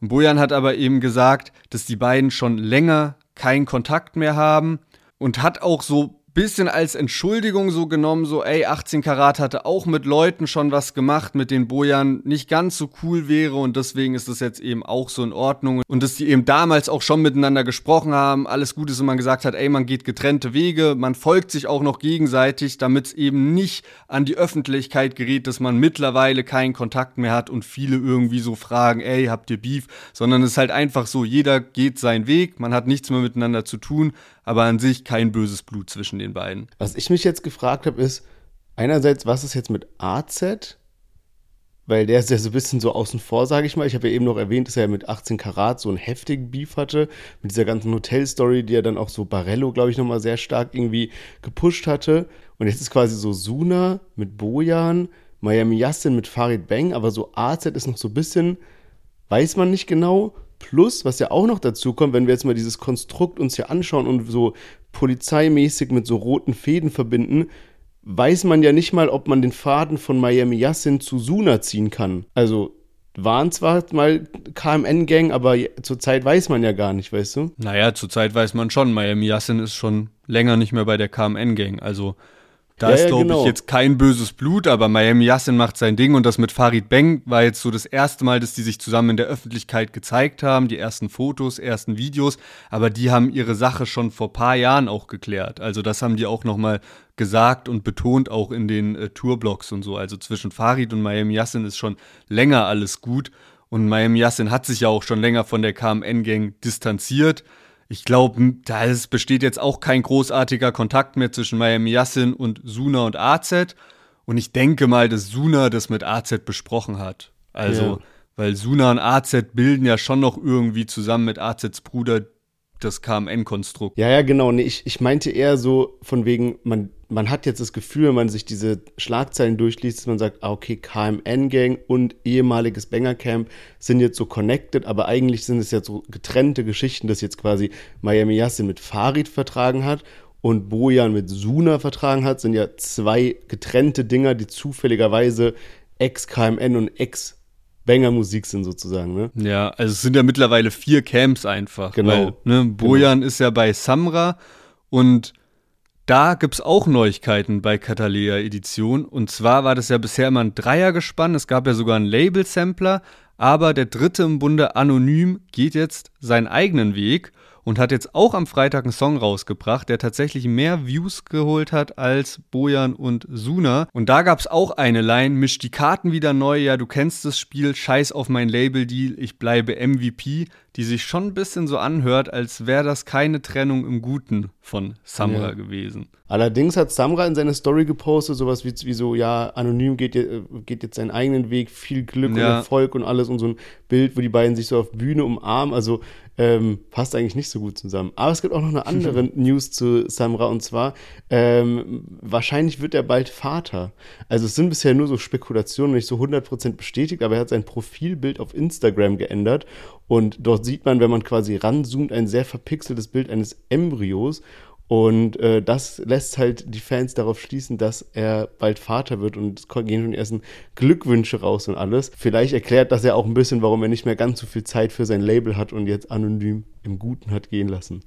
Und Bojan hat aber eben gesagt, dass die beiden schon länger keinen Kontakt mehr haben und hat auch so bisschen als Entschuldigung so genommen, so, ey, 18 Karat hatte auch mit Leuten schon was gemacht, mit denen Bojan nicht ganz so cool wäre und deswegen ist das jetzt eben auch so in Ordnung. Und dass die eben damals auch schon miteinander gesprochen haben, alles gut ist und man gesagt hat, ey, man geht getrennte Wege, man folgt sich auch noch gegenseitig, damit es eben nicht an die Öffentlichkeit gerät, dass man mittlerweile keinen Kontakt mehr hat und viele irgendwie so fragen, ey, habt ihr Beef? Sondern es ist halt einfach so, jeder geht seinen Weg, man hat nichts mehr miteinander zu tun, aber an sich kein böses Blut zwischen den beiden. Was ich mich jetzt gefragt habe, ist, einerseits, was ist jetzt mit AZ? Weil der ist ja so ein bisschen so außen vor, sage ich mal. Ich habe ja eben noch erwähnt, dass er mit 18 Karat so einen heftigen Beef hatte. Mit dieser ganzen Hotel-Story, die er dann auch so Barello, glaube ich, nochmal sehr stark irgendwie gepusht hatte. Und jetzt ist quasi so Suna mit Bojan, Miami Yassin mit Farid Bang, aber so AZ ist noch so ein bisschen, weiß man nicht genau. Plus, was ja auch noch dazu kommt, wenn wir jetzt mal dieses Konstrukt uns hier anschauen und so polizeimäßig mit so roten Fäden verbinden, weiß man ja nicht mal, ob man den Faden von Miami Yassin zu Suna ziehen kann. Also waren zwar mal KMN-Gang, aber zurzeit weiß man ja gar nicht, weißt du? Naja, zurzeit weiß man schon, Miami Yassin ist schon länger nicht mehr bei der KMN-Gang. Also Da Ja, ist, ja, glaube genau. ich, jetzt kein böses Blut, aber Miami Yassin macht sein Ding und das mit Farid Beng war jetzt so das erste Mal, dass die sich zusammen in der Öffentlichkeit gezeigt haben, die ersten Fotos, ersten Videos, aber die haben ihre Sache schon vor paar Jahren auch geklärt. Also das haben die auch nochmal gesagt und betont auch in den äh, Tourblogs und so. Also zwischen Farid und Miami Yassin ist schon länger alles gut und Miami Yassin hat sich ja auch schon länger von der KMN-Gang distanziert. Ich glaube, da besteht jetzt auch kein großartiger Kontakt mehr zwischen Miami Yassin und Suna und AZ. Und ich denke mal, dass Suna das mit AZ besprochen hat. Also, Ja. weil Suna und AZ bilden ja schon noch irgendwie zusammen mit AZs Bruder das KMN-Konstrukt. Ja, ja, genau. Nee, ich, ich meinte eher so von wegen, man, man hat jetzt das Gefühl, wenn man sich diese Schlagzeilen durchliest, dass man sagt, ah, okay, KMN-Gang und ehemaliges Banger-Camp sind jetzt so connected, aber eigentlich sind es ja so getrennte Geschichten, dass jetzt quasi Miami Yassin mit Farid vertragen hat und Bojan mit Suna vertragen hat, sind ja zwei getrennte Dinger, die zufälligerweise Ex-KMN und Ex- Banger-Musik sind sozusagen, ne? Ja, also es sind ja mittlerweile vier Camps einfach. Genau. Weil, ne, Bojan ist ja bei Samra und da gibt's auch Neuigkeiten bei Catalea Edition. Und zwar war das ja bisher immer ein Dreiergespann. Es gab ja sogar einen Label-Sampler. Aber der dritte im Bunde Anonym geht jetzt seinen eigenen Weg und hat jetzt auch am Freitag einen Song rausgebracht, der tatsächlich mehr Views geholt hat als Bojan und Suna. Und da gab's auch eine Line, misch die Karten wieder neu, ja, du kennst das Spiel, scheiß auf mein Label-Deal, ich bleibe MVP, die sich schon ein bisschen so anhört, als wäre das keine Trennung im Guten von Samra Ja. gewesen. Allerdings hat Samra in seiner Story gepostet, sowas wie, wie so, ja, anonym geht, geht jetzt seinen eigenen Weg, viel Glück und Ja. Erfolg und alles und so ein Bild, wo die beiden sich so auf Bühne umarmen. Also ähm, passt eigentlich nicht so gut zusammen. Aber es gibt auch noch eine andere News zu Samra und zwar, ähm, wahrscheinlich wird er bald Vater. Also es sind bisher nur so Spekulationen, nicht so 100% bestätigt, aber er hat sein Profilbild auf Instagram geändert und dort sieht man, wenn man quasi ranzoomt, ein sehr verpixeltes Bild eines Embryos. Und äh, das lässt halt die Fans darauf schließen, dass er bald Vater wird und es gehen schon die ersten Glückwünsche raus und alles. Vielleicht erklärt das ja auch ein bisschen, warum er nicht mehr ganz so viel Zeit für sein Label hat und jetzt anonym im Guten hat gehen lassen.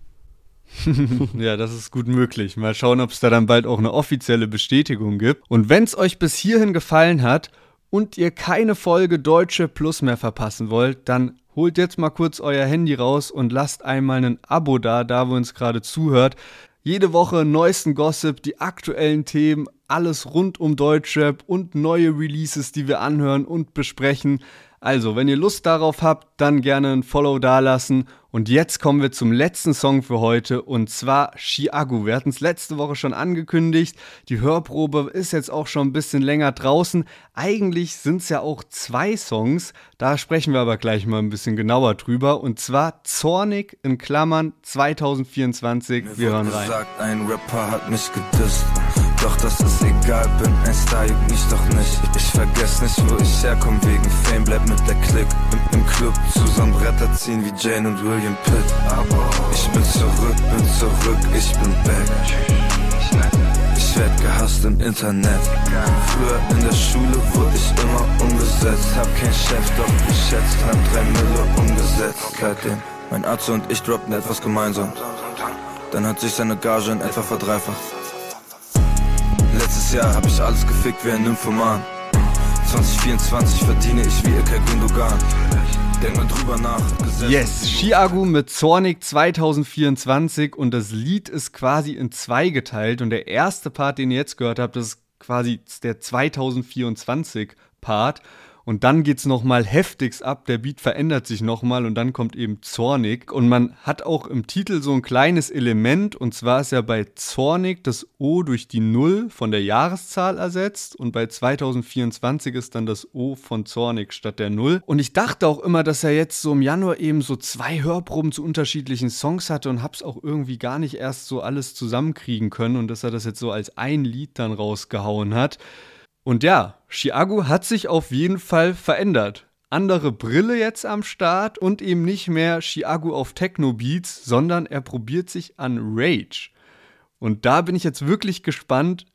Ja, das ist gut möglich. Mal schauen, ob es da dann bald auch eine offizielle Bestätigung gibt. Und wenn es euch bis hierhin gefallen hat und ihr keine Folge Deutsche Plus mehr verpassen wollt, dann holt jetzt mal kurz euer Handy raus und lasst einmal ein Abo da, da wo uns gerade zuhört. Jede Woche neuesten Gossip, die aktuellen Themen, alles rund um Deutschrap und neue Releases, die wir anhören und besprechen. Also, wenn ihr Lust darauf habt, dann gerne ein Follow dalassen. Und jetzt kommen wir zum letzten Song für heute und zwar Chiago. Wir hatten es letzte Woche schon angekündigt. Die Hörprobe ist jetzt auch schon ein bisschen länger draußen. Eigentlich sind es ja auch zwei Songs. Da sprechen wir aber gleich mal ein bisschen genauer drüber. Und zwar Zornig in Klammern 2024. Wir hören rein. gesagt, ein Rapper hat mich gedisst. Doch das ist egal, bin ein Star, juckt mich doch nicht. Ich vergess nicht, wo ich herkomm, wegen Fame, bleib mit der Clique. Im, Im Club zusammen Bretter ziehen wie Jane und William Pitt. Ich bin zurück, bin zurück, ich bin back. Ich werd gehasst im Internet. Früher in der Schule wurde ich immer umgesetzt. Hab kein Chef, doch schätze knapp drei Mille umgesetzt. Seitdem mein Arzt und ich droppten etwas gemeinsam. Dann hat sich seine Gage in etwa verdreifacht. Letztes Jahr hab ich alles gefickt wie ein Nymphoman. 2024 verdiene ich wie Ilkay Gündogan. Denk mal drüber nach. Yes, Chiago mit Zornig 2024 und das Lied ist quasi in zwei geteilt und der erste Part, den ihr jetzt gehört habt, das ist quasi der 2024 Part und dann geht's noch mal heftigst ab, der Beat verändert sich noch mal und dann kommt eben Zornig und man hat auch im Titel so ein kleines Element und zwar ist ja bei Zornig das O durch die Null von der Jahreszahl ersetzt und bei 2024 ist dann das O von Zornig statt der Null und ich dachte auch immer, dass er jetzt so im Januar eben so zwei Hörproben zu unterschiedlichen Songs hatte und hab's auch irgendwie gar nicht erst so alles zusammenkriegen können und dass er das jetzt so als ein Lied dann rausgehauen hat. Und ja, Chiago hat sich auf jeden Fall verändert. Andere Brille jetzt am Start und eben nicht mehr Chiago auf Techno-Beats, sondern er probiert sich an Rage. Und da bin ich jetzt wirklich gespannt,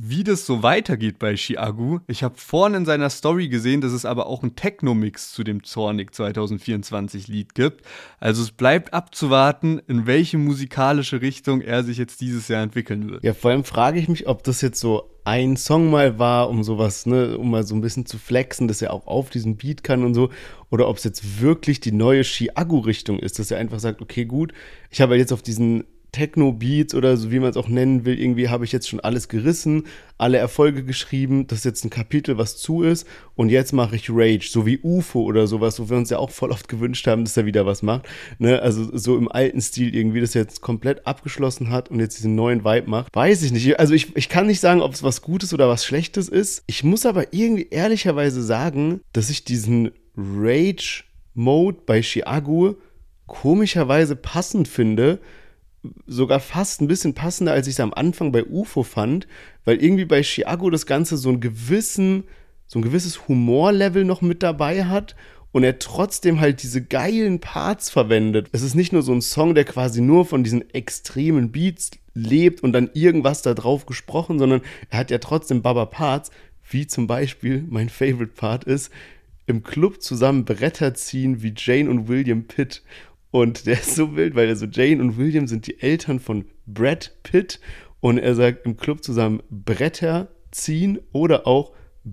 wie das so weitergeht bei Chiagu. Ich habe vorhin in seiner Story gesehen, dass es aber auch einen Techno-Mix zu dem Zornig 2024 Lied gibt. Also es bleibt abzuwarten, in welche musikalische Richtung er sich jetzt dieses Jahr entwickeln wird. Ja, vor allem frage ich mich, ob das jetzt so ein Song mal war, um sowas, ne, um mal so ein bisschen zu flexen, dass er auch auf diesem Beat kann und so, oder ob es jetzt wirklich die neue Chiagu-Richtung ist, dass er einfach sagt, okay, gut, ich habe jetzt auf diesen Techno-Beats oder so, wie man es auch nennen will, irgendwie habe ich jetzt schon alles gerissen, alle Erfolge geschrieben, das ist jetzt ein Kapitel, was zu ist und jetzt mache ich Rage, so wie UFO oder sowas, wo wir uns ja auch voll oft gewünscht haben, dass er wieder was macht, ne, also so im alten Stil irgendwie, dass er jetzt komplett abgeschlossen hat und jetzt diesen neuen Vibe macht, weiß ich nicht, also ich, ich kann nicht sagen, ob es was Gutes oder was Schlechtes ist, ich muss aber irgendwie ehrlicherweise sagen, dass ich diesen Rage-Mode bei Chiago komischerweise passend finde, sogar fast ein bisschen passender, als ich es am Anfang bei UFO fand, weil irgendwie bei Chiago das Ganze so einen gewissen, so ein gewisses Humorlevel noch mit dabei hat und er trotzdem halt diese geilen Parts verwendet. Es ist nicht nur so ein Song, der quasi nur von diesen extremen Beats lebt und dann irgendwas da drauf gesprochen, sondern er hat ja trotzdem Baba Parts, wie zum Beispiel mein Favorite Part ist, im Club zusammen Bretter ziehen wie Jane und William Pitt. Und der ist so wild, weil also Jane und William sind die Eltern von Brad Pitt und er sagt im Club zusammen Bretter ziehen oder auch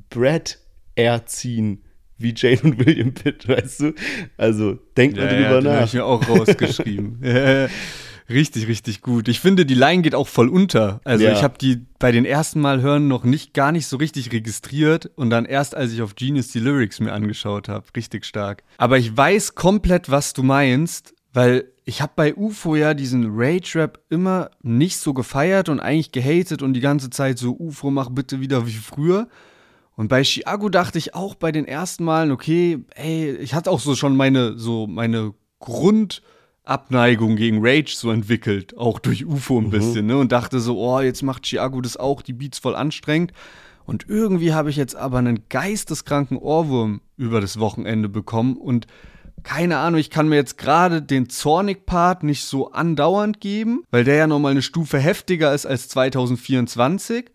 Brad erziehen, wie Jane und William Pitt, weißt du? Also denk mal ja, drüber ja, nach. habe ich mir auch rausgeschrieben. richtig, richtig gut. Ich finde, die Line geht auch voll unter. Also Ja. ich habe die bei den ersten Mal hören noch nicht gar nicht so richtig registriert und dann erst, als ich auf Genius die Lyrics mir angeschaut habe, richtig stark. Aber ich weiß komplett, was du meinst, weil ich habe bei UFO ja diesen Rage-Rap immer nicht so gefeiert und eigentlich gehatet und die ganze Zeit so, UFO, mach bitte wieder wie früher. Und bei Chiago dachte ich auch bei den ersten Malen, okay, ey, ich hatte auch so schon meine, so meine Grundabneigung gegen Rage so entwickelt, auch durch UFO ein bisschen, ne? Und dachte so, oh, jetzt macht Chiago das auch, die Beats voll anstrengend. Und irgendwie habe ich jetzt aber einen geisteskranken Ohrwurm über das Wochenende bekommen und keine Ahnung, ich kann mir jetzt gerade den Zornig-Part nicht so andauernd geben, weil der ja nochmal eine Stufe heftiger ist als 2024.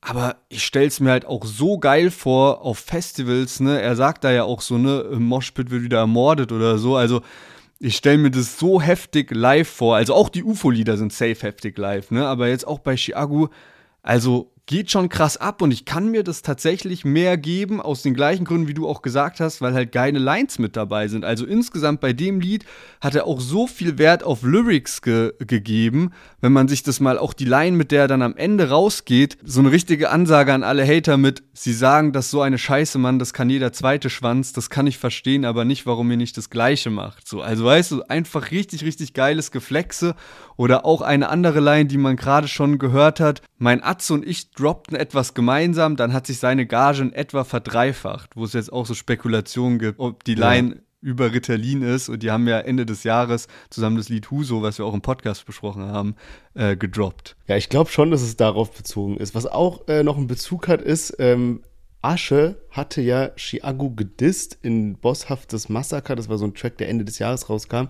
Aber ich stell's mir halt auch so geil vor auf Festivals, ne? Er sagt da ja auch so, ne, Moshpit wird wieder ermordet oder so. Also ich stell mir das so heftig live vor. Also auch die UFO-Lieder sind safe heftig live, ne? Aber jetzt auch bei Chiagu, also geht schon krass ab und ich kann mir das tatsächlich mehr geben, aus den gleichen Gründen, wie du auch gesagt hast, weil halt geile Lines mit dabei sind. Also insgesamt bei dem Lied hat er auch so viel Wert auf Lyrics ge gegeben, wenn man sich das mal auch die Line, mit der er dann am Ende rausgeht, so eine richtige Ansage an alle Hater mit, sie sagen, dass so eine Scheiße, Mann, das kann jeder zweite Schwanz, das kann ich verstehen, aber nicht, warum ihr nicht das Gleiche macht. So, also weißt du, einfach richtig, richtig geiles Geflexe oder auch eine andere Line, die man gerade schon gehört hat. Mein Atze und ich droppten etwas gemeinsam, dann hat sich seine Gage in etwa verdreifacht, wo es jetzt auch so Spekulationen gibt, ob die Line über Ritalin ist und die haben ja Ende des Jahres zusammen das Lied Huso, was wir auch im Podcast besprochen haben, äh, gedroppt. Ja, ich glaube schon, dass es darauf bezogen ist. Was auch äh, noch einen Bezug hat, ist, ähm, Asche hatte ja Chiago gedisst in Bosshaftes Massaker. Das war so ein Track, der Ende des Jahres rauskam.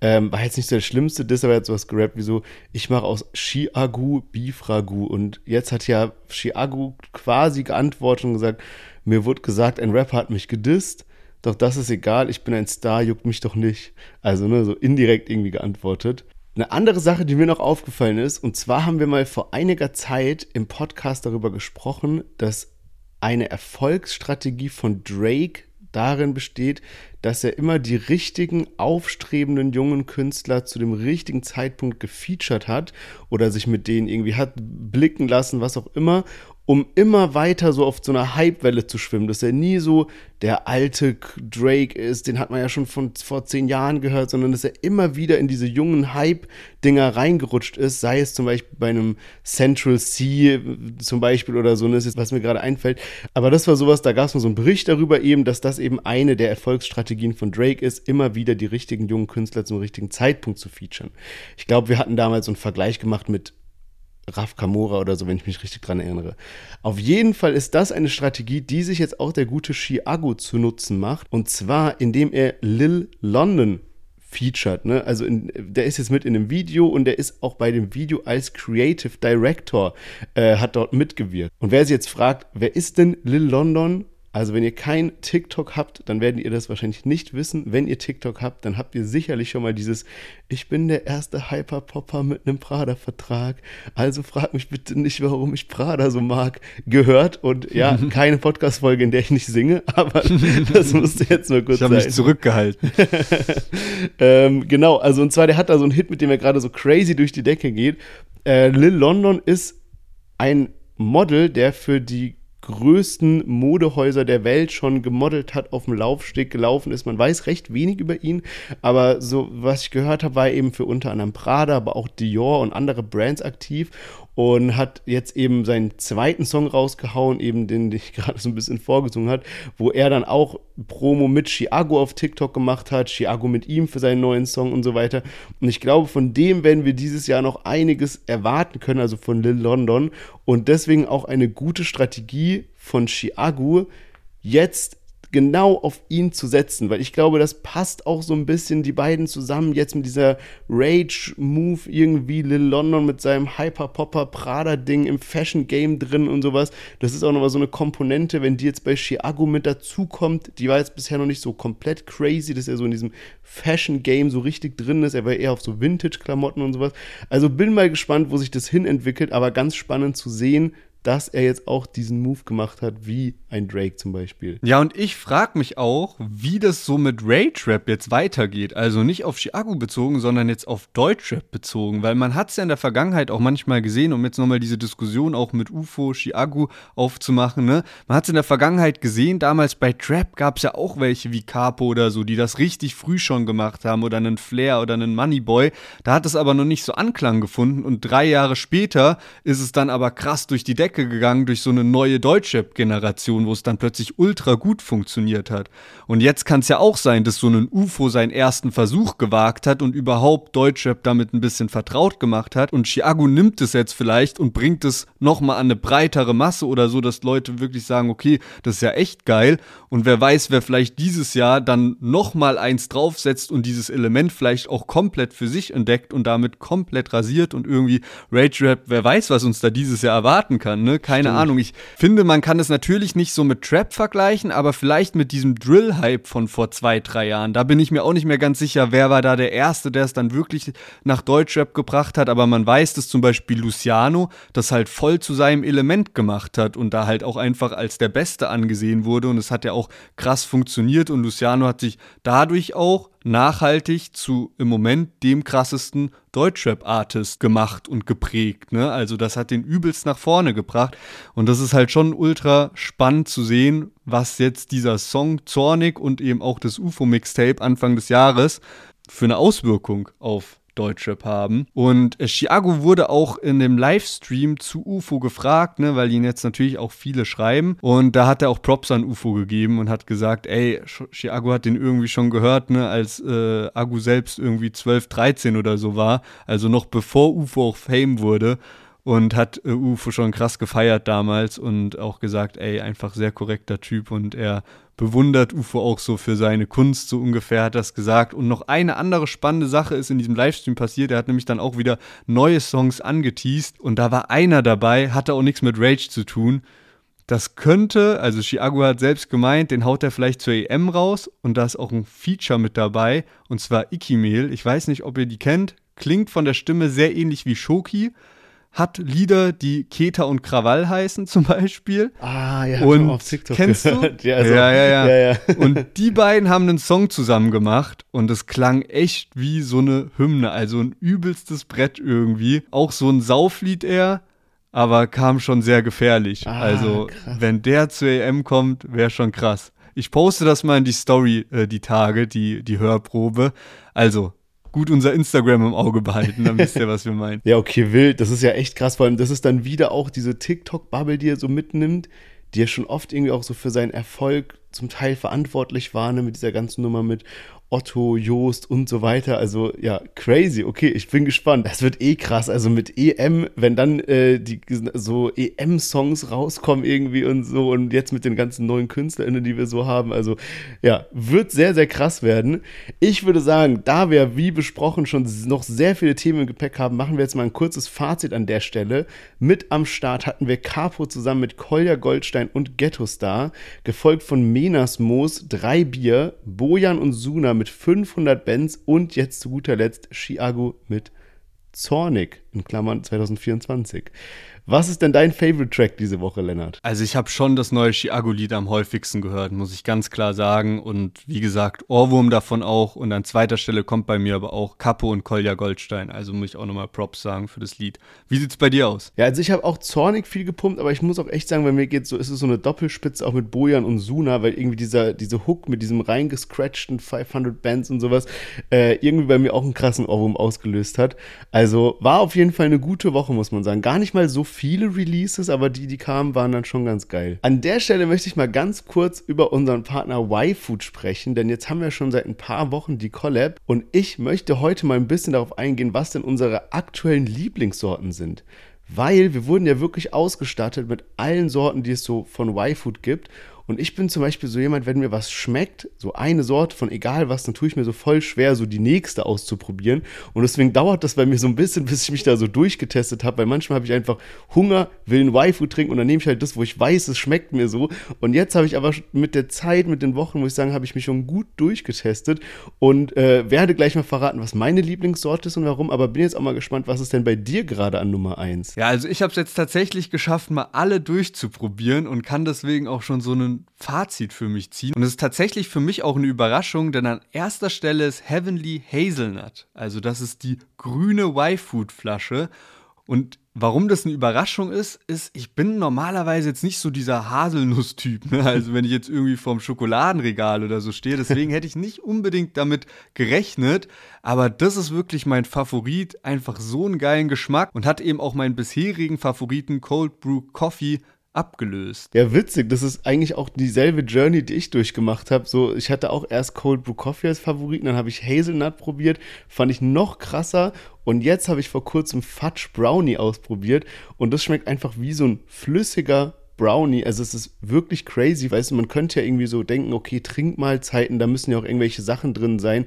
Ähm, war jetzt nicht so der schlimmste Diss, aber er hat sowas gerappt wie so, ich mache aus Chiagu Bifragu. Und jetzt hat ja Chiago quasi geantwortet und gesagt, mir wurde gesagt, ein Rapper hat mich gedisst. Doch das ist egal, ich bin ein Star, juckt mich doch nicht. Also, ne, so indirekt irgendwie geantwortet. Eine andere Sache, die mir noch aufgefallen ist, und zwar haben wir mal vor einiger Zeit im Podcast darüber gesprochen, dass eine Erfolgsstrategie von Drake darin besteht, dass er immer die richtigen, aufstrebenden jungen Künstler zu dem richtigen Zeitpunkt gefeatured hat oder sich mit denen irgendwie hat blicken lassen, was auch immer, um immer weiter so auf so einer Hypewelle zu schwimmen, dass er nie so der alte Drake ist, den hat man ja schon von vor zehn Jahren gehört, sondern dass er immer wieder in diese jungen Hype-Dinger reingerutscht ist, sei es zum Beispiel bei einem Central C zum Beispiel oder so, ne, das ist jetzt, was mir gerade einfällt. Aber das war sowas, da gab es mal so einen Bericht darüber eben, dass das eben eine der Erfolgsstrategien von Drake ist, immer wieder die richtigen jungen Künstler zum richtigen Zeitpunkt zu featuren. Ich glaube, wir hatten damals so einen Vergleich gemacht mit Raf Kamora oder so, wenn ich mich richtig dran erinnere. Auf jeden Fall ist das eine Strategie, die sich jetzt auch der gute Chiago zu Nutzen macht. Und zwar, indem er Lil London featured. Ne? Also in, der ist jetzt mit in einem Video und der ist auch bei dem Video als Creative Director, äh, hat dort mitgewirkt. Und wer sich jetzt fragt, wer ist denn Lil London? Also wenn ihr kein TikTok habt, dann werdet ihr das wahrscheinlich nicht wissen. Wenn ihr TikTok habt, dann habt ihr sicherlich schon mal dieses Ich bin der erste Hyperpopper mit einem Prada-Vertrag. Also frag mich bitte nicht, warum ich Prada so mag, gehört. Und ja, keine Podcast-Folge, in der ich nicht singe, aber das musste jetzt nur kurz ich sein. Ich habe mich zurückgehalten. ähm, genau, also und zwar, der hat da so einen Hit, mit dem er gerade so crazy durch die Decke geht. Äh, Lil London ist ein Model, der für die größten Modehäuser der Welt schon gemodelt hat, auf dem Laufsteg gelaufen ist. Man weiß recht wenig über ihn, aber so was ich gehört habe, war eben für unter anderem Prada, aber auch Dior und andere Brands aktiv und hat jetzt eben seinen zweiten Song rausgehauen, eben den, den ich gerade so ein bisschen vorgesungen hat, wo er dann auch Promo mit Chiago auf TikTok gemacht hat, Chiago mit ihm für seinen neuen Song und so weiter. Und ich glaube, von dem werden wir dieses Jahr noch einiges erwarten können, also von Lil London. Und deswegen auch eine gute Strategie von Chiago, jetzt genau auf ihn zu setzen, weil ich glaube, das passt auch so ein bisschen die beiden zusammen jetzt mit dieser Rage-Move irgendwie Lil London mit seinem Hyper-Popper-Prada-Ding im Fashion-Game drin und sowas. Das ist auch nochmal so eine Komponente, wenn die jetzt bei Chiago mit dazukommt, die war jetzt bisher noch nicht so komplett crazy, dass er so in diesem Fashion-Game so richtig drin ist. Er war eher auf so Vintage-Klamotten und sowas. Also bin mal gespannt, wo sich das hin entwickelt, aber ganz spannend zu sehen, dass er jetzt auch diesen Move gemacht hat, wie ein Drake zum Beispiel. Ja, und ich frage mich auch, wie das so mit Rage-Rap jetzt weitergeht. Also nicht auf Chiago bezogen, sondern jetzt auf Deutschrap bezogen. Weil man hat es ja in der Vergangenheit auch manchmal gesehen, um jetzt nochmal diese Diskussion auch mit UFO, Chiago aufzumachen. Ne? Man hat es in der Vergangenheit gesehen, damals bei Trap gab es ja auch welche wie Capo oder so, die das richtig früh schon gemacht haben oder einen Flair oder einen Moneyboy. Da hat es aber noch nicht so Anklang gefunden und drei Jahre später ist es dann aber krass durch die Decke gegangen durch so eine neue Deutschrap-Generation, wo es dann plötzlich ultra gut funktioniert hat. Und jetzt kann es ja auch sein, dass so ein UFO seinen ersten Versuch gewagt hat und überhaupt Deutschrap damit ein bisschen vertraut gemacht hat. Und Chiago nimmt es jetzt vielleicht und bringt es nochmal an eine breitere Masse oder so, dass Leute wirklich sagen, okay, das ist ja echt geil. Und wer weiß, wer vielleicht dieses Jahr dann nochmal eins draufsetzt und dieses Element vielleicht auch komplett für sich entdeckt und damit komplett rasiert und irgendwie Rage Rap, wer weiß, was uns da dieses Jahr erwarten kann ne? Keine Stimmt. Ahnung. Ich finde, man kann es natürlich nicht so mit Trap vergleichen, aber vielleicht mit diesem Drill-Hype von vor zwei, drei Jahren. Da bin ich mir auch nicht mehr ganz sicher, wer war da der Erste, der es dann wirklich nach Deutschrap gebracht hat. Aber man weiß, dass zum Beispiel Luciano das halt voll zu seinem Element gemacht hat und da halt auch einfach als der Beste angesehen wurde. Und es hat ja auch krass funktioniert und Luciano hat sich dadurch auch nachhaltig zu im Moment dem krassesten Deutschrap-Artist gemacht und geprägt. Ne? Also das hat den übelst nach vorne gebracht. Und das ist halt schon ultra spannend zu sehen, was jetzt dieser Song Zornig und eben auch das UFO-Mixtape Anfang des Jahres für eine Auswirkung auf Deutschrap haben. Und äh, Chiago wurde auch in dem Livestream zu UFO gefragt, ne, weil ihn jetzt natürlich auch viele schreiben. Und da hat er auch Props an UFO gegeben und hat gesagt, ey, Chiago hat den irgendwie schon gehört, ne, als äh, Agu selbst irgendwie 12, 13 oder so war. Also noch bevor UFO auch Fame wurde und hat äh, UFO schon krass gefeiert damals und auch gesagt, ey, einfach sehr korrekter Typ und er bewundert UFO auch so für seine Kunst, so ungefähr hat das gesagt. Und noch eine andere spannende Sache ist in diesem Livestream passiert. Er hat nämlich dann auch wieder neue Songs angeteased und da war einer dabei, hatte auch nichts mit Rage zu tun. Das könnte, also Chiago hat selbst gemeint, den haut er vielleicht zur EM raus und da ist auch ein Feature mit dabei und zwar Ikimel. Ich weiß nicht, ob ihr die kennt. Klingt von der Stimme sehr ähnlich wie Shoki hat Lieder, die Keta und Krawall heißen zum Beispiel. Ah, ja, und auf TikTok kennst gehört. du? Ja, also, ja, ja, ja, ja, ja. Und die beiden haben einen Song zusammen gemacht und es klang echt wie so eine Hymne, also ein übelstes Brett irgendwie. Auch so ein Sauflied eher, aber kam schon sehr gefährlich. Ah, also, krass. wenn der zur EM kommt, wäre schon krass. Ich poste das mal in die Story äh, die Tage, die, die Hörprobe. Also, gut unser Instagram im Auge behalten, dann wisst ihr, was wir meinen. ja, okay, wild. Das ist ja echt krass. Vor allem, das ist dann wieder auch diese TikTok-Bubble, die er so mitnimmt, die er schon oft irgendwie auch so für seinen Erfolg zum Teil verantwortlich war, ne, mit dieser ganzen Nummer mit Otto, Joost und so weiter. Also ja, crazy. Okay, ich bin gespannt. Das wird eh krass. Also mit EM, wenn dann äh, die so EM-Songs rauskommen irgendwie und so und jetzt mit den ganzen neuen KünstlerInnen, die wir so haben. Also ja, wird sehr, sehr krass werden. Ich würde sagen, da wir, wie besprochen, schon noch sehr viele Themen im Gepäck haben, machen wir jetzt mal ein kurzes Fazit an der Stelle. Mit am Start hatten wir Capo zusammen mit Kolja Goldstein und Ghetto Star, gefolgt von Menas Moos, drei Bier, Bojan und Suna mit 500 Bands und jetzt zu guter Letzt Chiago mit Zornig in Klammern 2024. Was ist denn dein Favorite Track diese Woche, Lennart? Also ich habe schon das neue Chiago-Lied am häufigsten gehört, muss ich ganz klar sagen. Und wie gesagt, Ohrwurm davon auch. Und an zweiter Stelle kommt bei mir aber auch Capo und Kolja Goldstein. Also muss ich auch nochmal Props sagen für das Lied. Wie sieht's bei dir aus? Ja, also ich habe auch zornig viel gepumpt, aber ich muss auch echt sagen, bei mir geht so, ist es so eine Doppelspitze auch mit Bojan und Suna, weil irgendwie dieser, diese Hook mit diesem reingescratchten 500 Bands und sowas äh, irgendwie bei mir auch einen krassen Ohrwurm ausgelöst hat. Also war auf jeden Fall eine gute Woche, muss man sagen. Gar nicht mal so viele Releases, aber die, die kamen, waren dann schon ganz geil. An der Stelle möchte ich mal ganz kurz über unseren Partner Y-Food sprechen, denn jetzt haben wir schon seit ein paar Wochen die Collab und ich möchte heute mal ein bisschen darauf eingehen, was denn unsere aktuellen Lieblingssorten sind weil wir wurden ja wirklich ausgestattet mit allen Sorten, die es so von Y-Food gibt. Und ich bin zum Beispiel so jemand, wenn mir was schmeckt, so eine Sorte von egal was, dann tue ich mir so voll schwer, so die nächste auszuprobieren. Und deswegen dauert das bei mir so ein bisschen, bis ich mich da so durchgetestet habe, weil manchmal habe ich einfach Hunger, will ein Waifu trinken und dann nehme ich halt das, wo ich weiß, es schmeckt mir so. Und jetzt habe ich aber mit der Zeit, mit den Wochen, muss ich sagen, habe ich mich schon gut durchgetestet und äh, werde gleich mal verraten, was meine Lieblingssorte ist und warum. Aber bin jetzt auch mal gespannt, was ist denn bei dir gerade an Nummer 1? Ja, also ich habe es jetzt tatsächlich geschafft, mal alle durchzuprobieren und kann deswegen auch schon so einen Fazit für mich ziehen. Und es ist tatsächlich für mich auch eine Überraschung, denn an erster Stelle ist Heavenly Hazelnut. Also das ist die grüne Y-Food-Flasche. Und warum das eine Überraschung ist, ist, ich bin normalerweise jetzt nicht so dieser Haselnuss-Typ. Ne? Also wenn ich jetzt irgendwie vorm Schokoladenregal oder so stehe, deswegen hätte ich nicht unbedingt damit gerechnet. Aber das ist wirklich mein Favorit. Einfach so einen geilen Geschmack und hat eben auch meinen bisherigen Favoriten Cold Brew Coffee abgelöst. Ja, witzig. Das ist eigentlich auch dieselbe Journey, die ich durchgemacht habe. So, ich hatte auch erst Cold Brew Coffee als Favoriten, dann habe ich Hazelnut probiert, fand ich noch krasser. Und jetzt habe ich vor kurzem Fudge Brownie ausprobiert und das schmeckt einfach wie so ein flüssiger Brownie. Also es ist wirklich crazy, weißt du, man könnte ja irgendwie so denken, okay, Trinkmahlzeiten, da müssen ja auch irgendwelche Sachen drin sein,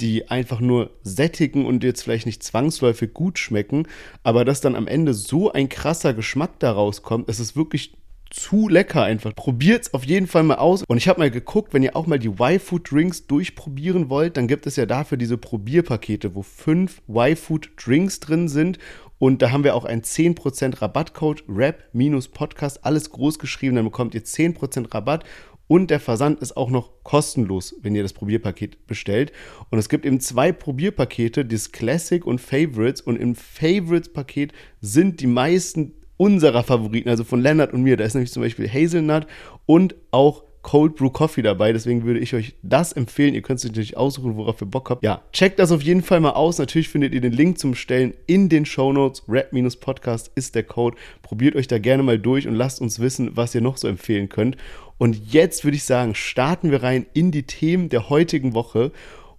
die einfach nur sättigen und jetzt vielleicht nicht zwangsläufig gut schmecken, aber dass dann am Ende so ein krasser Geschmack daraus kommt, es ist wirklich zu lecker einfach. Probiert's auf jeden Fall mal aus. Und ich habe mal geguckt, wenn ihr auch mal die Y-Food Drinks durchprobieren wollt, dann gibt es ja dafür diese Probierpakete, wo fünf Y-Food Drinks drin sind. Und da haben wir auch einen 10% Rabattcode, Rap-Podcast, alles groß geschrieben, dann bekommt ihr 10% Rabatt und der Versand ist auch noch kostenlos, wenn ihr das Probierpaket bestellt. Und es gibt eben zwei Probierpakete, das Classic und Favorites. Und im Favorites-Paket sind die meisten unserer Favoriten, also von Leonard und mir. Da ist nämlich zum Beispiel Hazelnut und auch Cold Brew Coffee dabei. Deswegen würde ich euch das empfehlen. Ihr könnt es natürlich aussuchen, worauf ihr Bock habt. Ja, checkt das auf jeden Fall mal aus. Natürlich findet ihr den Link zum Bestellen in den Show Notes. Rap-Podcast ist der Code. Probiert euch da gerne mal durch und lasst uns wissen, was ihr noch so empfehlen könnt. Und jetzt würde ich sagen, starten wir rein in die Themen der heutigen Woche.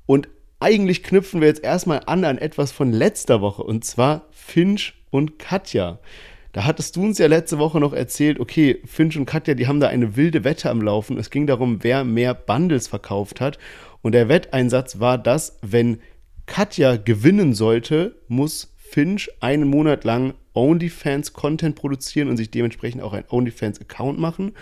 Und eigentlich knüpfen wir jetzt erstmal an an etwas von letzter Woche. Und zwar Finch und Katja. Da hattest du uns ja letzte Woche noch erzählt, okay, Finch und Katja, die haben da eine wilde Wette am Laufen. Es ging darum, wer mehr Bundles verkauft hat. Und der Wetteinsatz war, dass, wenn Katja gewinnen sollte, muss Finch einen Monat lang OnlyFans-Content produzieren und sich dementsprechend auch ein OnlyFans-Account machen.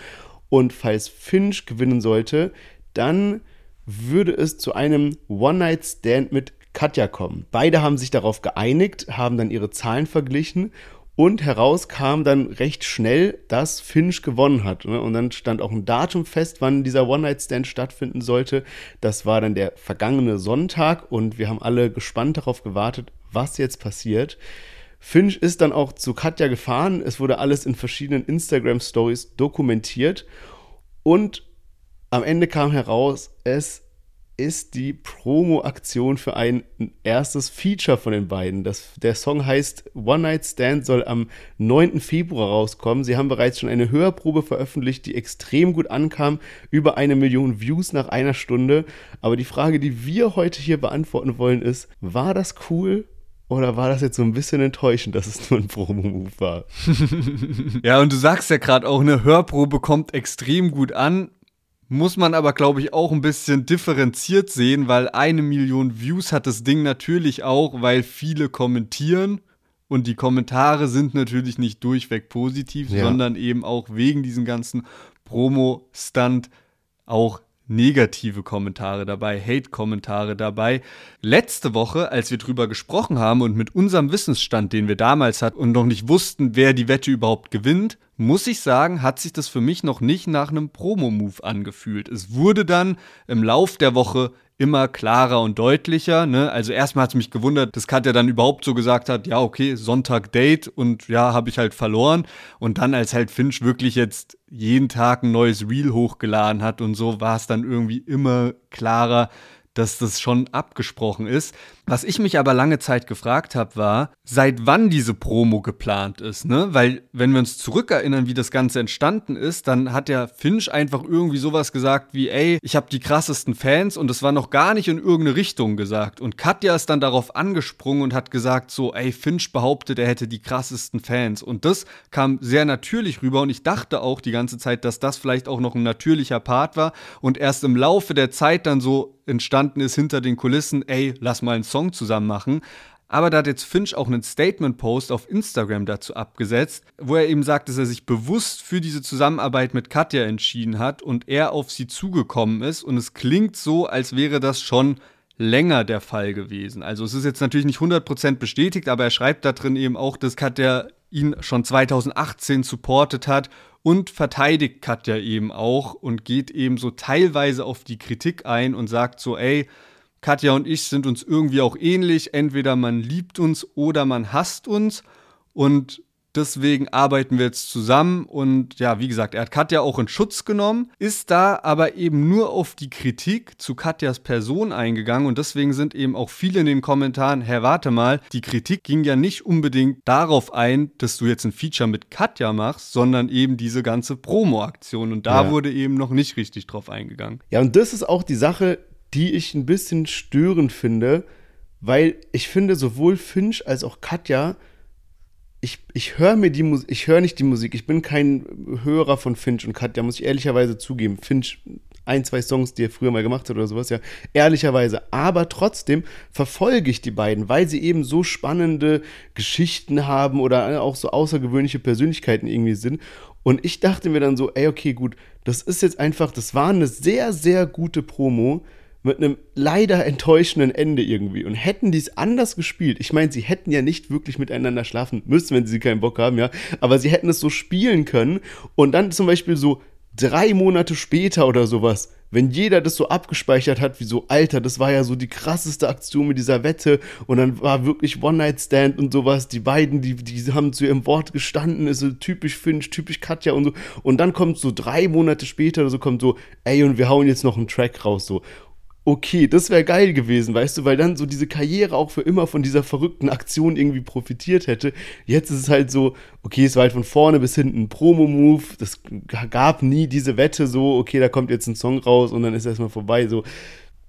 Und falls Finch gewinnen sollte, dann würde es zu einem One-Night-Stand mit Katja kommen. Beide haben sich darauf geeinigt, haben dann ihre Zahlen verglichen und heraus kam dann recht schnell, dass Finch gewonnen hat. Ne? Und dann stand auch ein Datum fest, wann dieser One-Night-Stand stattfinden sollte. Das war dann der vergangene Sonntag und wir haben alle gespannt darauf gewartet, was jetzt passiert. Finch ist dann auch zu Katja gefahren. Es wurde alles in verschiedenen Instagram-Stories dokumentiert. Und am Ende kam heraus, es ist die Promo-Aktion für ein erstes Feature von den beiden. Das, der Song heißt One Night Stand, soll am 9. Februar rauskommen. Sie haben bereits schon eine Hörprobe veröffentlicht, die extrem gut ankam. Über eine Million Views nach einer Stunde. Aber die Frage, die wir heute hier beantworten wollen, ist, war das cool? Oder war das jetzt so ein bisschen enttäuschend, dass es nur ein Promo-Move war? ja, und du sagst ja gerade auch, eine Hörprobe kommt extrem gut an. Muss man aber, glaube ich, auch ein bisschen differenziert sehen, weil eine Million Views hat das Ding natürlich auch, weil viele kommentieren. Und die Kommentare sind natürlich nicht durchweg positiv, ja. sondern eben auch wegen diesem ganzen Promo-Stunt auch negative Kommentare dabei, Hate-Kommentare dabei. Letzte Woche, als wir drüber gesprochen haben und mit unserem Wissensstand, den wir damals hatten und noch nicht wussten, wer die Wette überhaupt gewinnt, muss ich sagen, hat sich das für mich noch nicht nach einem Promo-Move angefühlt. Es wurde dann im Lauf der Woche immer klarer und deutlicher. Ne? Also erstmal hat es mich gewundert, dass Katja dann überhaupt so gesagt hat, ja, okay, Sonntag Date und ja, habe ich halt verloren. Und dann, als halt Finch wirklich jetzt jeden Tag ein neues Reel hochgeladen hat und so, war es dann irgendwie immer klarer, dass das schon abgesprochen ist. Was ich mich aber lange Zeit gefragt habe, war, seit wann diese Promo geplant ist, ne? Weil, wenn wir uns zurückerinnern, wie das Ganze entstanden ist, dann hat der Finch einfach irgendwie sowas gesagt wie, ey, ich habe die krassesten Fans und es war noch gar nicht in irgendeine Richtung gesagt. Und Katja ist dann darauf angesprungen und hat gesagt so, ey, Finch behauptet, er hätte die krassesten Fans. Und das kam sehr natürlich rüber und ich dachte auch die ganze Zeit, dass das vielleicht auch noch ein natürlicher Part war und erst im Laufe der Zeit dann so entstanden ist hinter den Kulissen, ey, lass mal einen Song zusammen machen. Aber da hat jetzt Finch auch einen Statement-Post auf Instagram dazu abgesetzt, wo er eben sagt, dass er sich bewusst für diese Zusammenarbeit mit Katja entschieden hat und er auf sie zugekommen ist. Und es klingt so, als wäre das schon länger der Fall gewesen. Also es ist jetzt natürlich nicht 100% bestätigt, aber er schreibt da drin eben auch, dass Katja ihn schon 2018 supportet hat und verteidigt Katja eben auch und geht eben so teilweise auf die Kritik ein und sagt so, ey, Katja und ich sind uns irgendwie auch ähnlich, entweder man liebt uns oder man hasst uns. Und Deswegen arbeiten wir jetzt zusammen und ja, wie gesagt, er hat Katja auch in Schutz genommen, ist da aber eben nur auf die Kritik zu Katjas Person eingegangen und deswegen sind eben auch viele in den Kommentaren, Herr, warte mal, die Kritik ging ja nicht unbedingt darauf ein, dass du jetzt ein Feature mit Katja machst, sondern eben diese ganze Promo-Aktion und da ja. wurde eben noch nicht richtig drauf eingegangen. Ja, und das ist auch die Sache, die ich ein bisschen störend finde, weil ich finde, sowohl Finch als auch Katja ich, ich höre mir die Musik, ich höre nicht die Musik, ich bin kein Hörer von Finch und Katja, muss ich ehrlicherweise zugeben. Finch, ein, zwei Songs, die er früher mal gemacht hat oder sowas, ja, ehrlicherweise. Aber trotzdem verfolge ich die beiden, weil sie eben so spannende Geschichten haben oder auch so außergewöhnliche Persönlichkeiten irgendwie sind. Und ich dachte mir dann so, ey, okay, gut, das ist jetzt einfach, das war eine sehr, sehr gute Promo mit einem leider enttäuschenden Ende irgendwie. Und hätten die es anders gespielt, ich meine, sie hätten ja nicht wirklich miteinander schlafen müssen, wenn sie keinen Bock haben, ja, aber sie hätten es so spielen können und dann zum Beispiel so drei Monate später oder sowas, wenn jeder das so abgespeichert hat, wie so, Alter, das war ja so die krasseste Aktion mit dieser Wette und dann war wirklich One-Night-Stand und sowas, die beiden, die, die haben zu ihrem Wort gestanden, ist so typisch Finch, typisch Katja und so und dann kommt so drei Monate später oder so, kommt so, ey, und wir hauen jetzt noch einen Track raus, so okay, das wäre geil gewesen, weißt du, weil dann so diese Karriere auch für immer von dieser verrückten Aktion irgendwie profitiert hätte. Jetzt ist es halt so, okay, es war halt von vorne bis hinten ein Promo-Move, das gab nie diese Wette so, okay, da kommt jetzt ein Song raus und dann ist erstmal vorbei, so.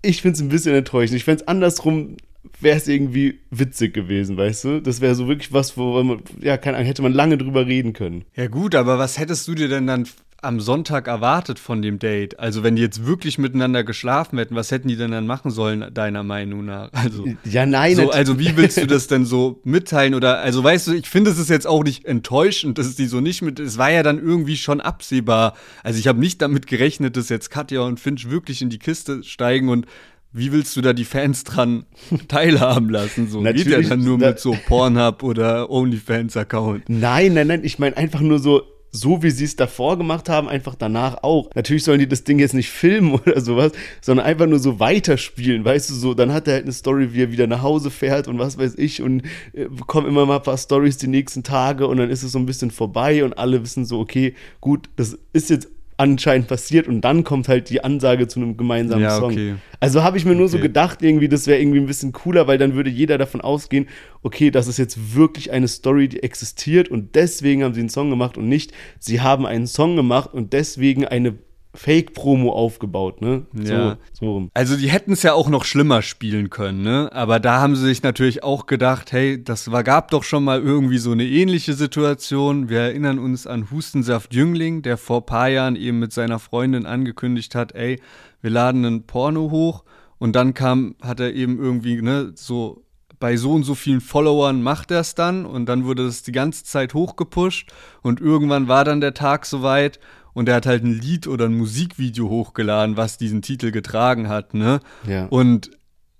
Ich finde es ein bisschen enttäuschend. Ich fände es andersrum, wäre es irgendwie witzig gewesen, weißt du? Das wäre so wirklich was, wo man, ja, keine Ahnung, hätte man lange drüber reden können. Ja gut, aber was hättest du dir denn dann am Sonntag erwartet von dem Date? Also, wenn die jetzt wirklich miteinander geschlafen hätten, was hätten die denn dann machen sollen, deiner Meinung nach? Also, ja, nein. So, also, wie willst du das denn so mitteilen? Oder, also, weißt du, ich finde, es ist jetzt auch nicht enttäuschend, dass die so nicht mit, es war ja dann irgendwie schon absehbar. Also, ich habe nicht damit gerechnet, dass jetzt Katja und Finch wirklich in die Kiste steigen und wie willst du da die Fans dran teilhaben lassen? So geht ja dann nur mit so Pornhub oder OnlyFans-Account. Nein, nein, nein, ich meine einfach nur so, so wie sie es davor gemacht haben, einfach danach auch. Natürlich sollen die das Ding jetzt nicht filmen oder sowas, sondern einfach nur so weiterspielen, weißt du, so, dann hat er halt eine Story, wie er wieder nach Hause fährt und was weiß ich und äh, kommen immer mal ein paar Stories die nächsten Tage und dann ist es so ein bisschen vorbei und alle wissen so, okay, gut, das ist jetzt anscheinend passiert und dann kommt halt die Ansage zu einem gemeinsamen Ja, Song. okay. Also habe ich mir nur so Okay. gedacht, irgendwie, das wäre irgendwie ein bisschen cooler, weil dann würde jeder davon ausgehen, okay, das ist jetzt wirklich eine Story, die existiert und deswegen haben sie einen Song gemacht und nicht, sie haben einen Song gemacht und deswegen eine Fake-Promo aufgebaut, ne? Ja. So, rum. Also die hätten es ja auch noch schlimmer spielen können, ne? Aber da haben sie sich natürlich auch gedacht, hey, das war, gab doch schon mal irgendwie so eine ähnliche Situation. Wir erinnern uns an Hustensaft Jüngling, der vor paar Jahren eben mit seiner Freundin angekündigt hat, ey, wir laden einen Porno hoch und dann kam, hat er eben irgendwie, ne, so bei so und so vielen Followern macht er es dann und dann wurde das die ganze Zeit hochgepusht und irgendwann war dann der Tag soweit und er hat halt ein Lied oder ein Musikvideo hochgeladen, was diesen Titel getragen hat, ne? Ja. Und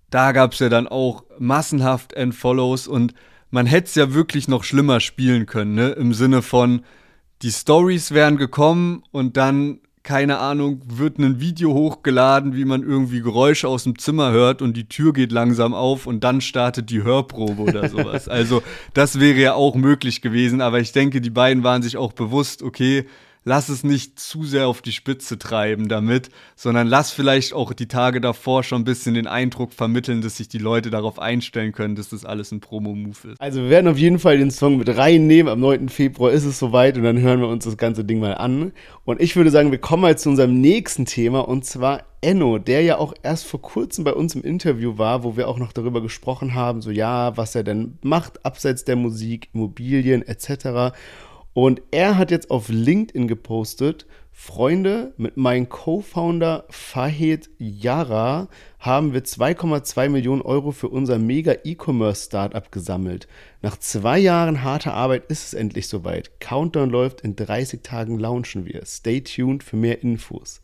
da gab es ja dann auch massenhaft Entfollows und man hätte es ja wirklich noch schlimmer spielen können, ne? Im Sinne von, die Stories wären gekommen und dann, keine Ahnung, wird ein Video hochgeladen, wie man irgendwie Geräusche aus dem Zimmer hört und die Tür geht langsam auf und dann startet die Hörprobe oder sowas. also, das wäre ja auch möglich gewesen, aber ich denke, die beiden waren sich auch bewusst, okay, lass es nicht zu sehr auf die Spitze treiben damit, sondern lass vielleicht auch die Tage davor schon ein bisschen den Eindruck vermitteln, dass sich die Leute darauf einstellen können, dass das alles ein Promo-Move ist. Also wir werden auf jeden Fall den Song mit reinnehmen. Am 9. Februar ist es soweit und dann hören wir uns das ganze Ding mal an. Und ich würde sagen, wir kommen mal zu unserem nächsten Thema und zwar Enno, der ja auch erst vor kurzem bei uns im Interview war, wo wir auch noch darüber gesprochen haben, so ja, was er denn macht, abseits der Musik, Immobilien etc. Und er hat jetzt auf LinkedIn gepostet, Freunde, mit meinem Co-Founder Fahed Yara haben wir 2,2 Millionen Euro für unser mega E-Commerce-Startup gesammelt. Nach zwei Jahren harter Arbeit ist es endlich soweit. Countdown läuft, in 30 Tagen launchen wir. Stay tuned für mehr Infos.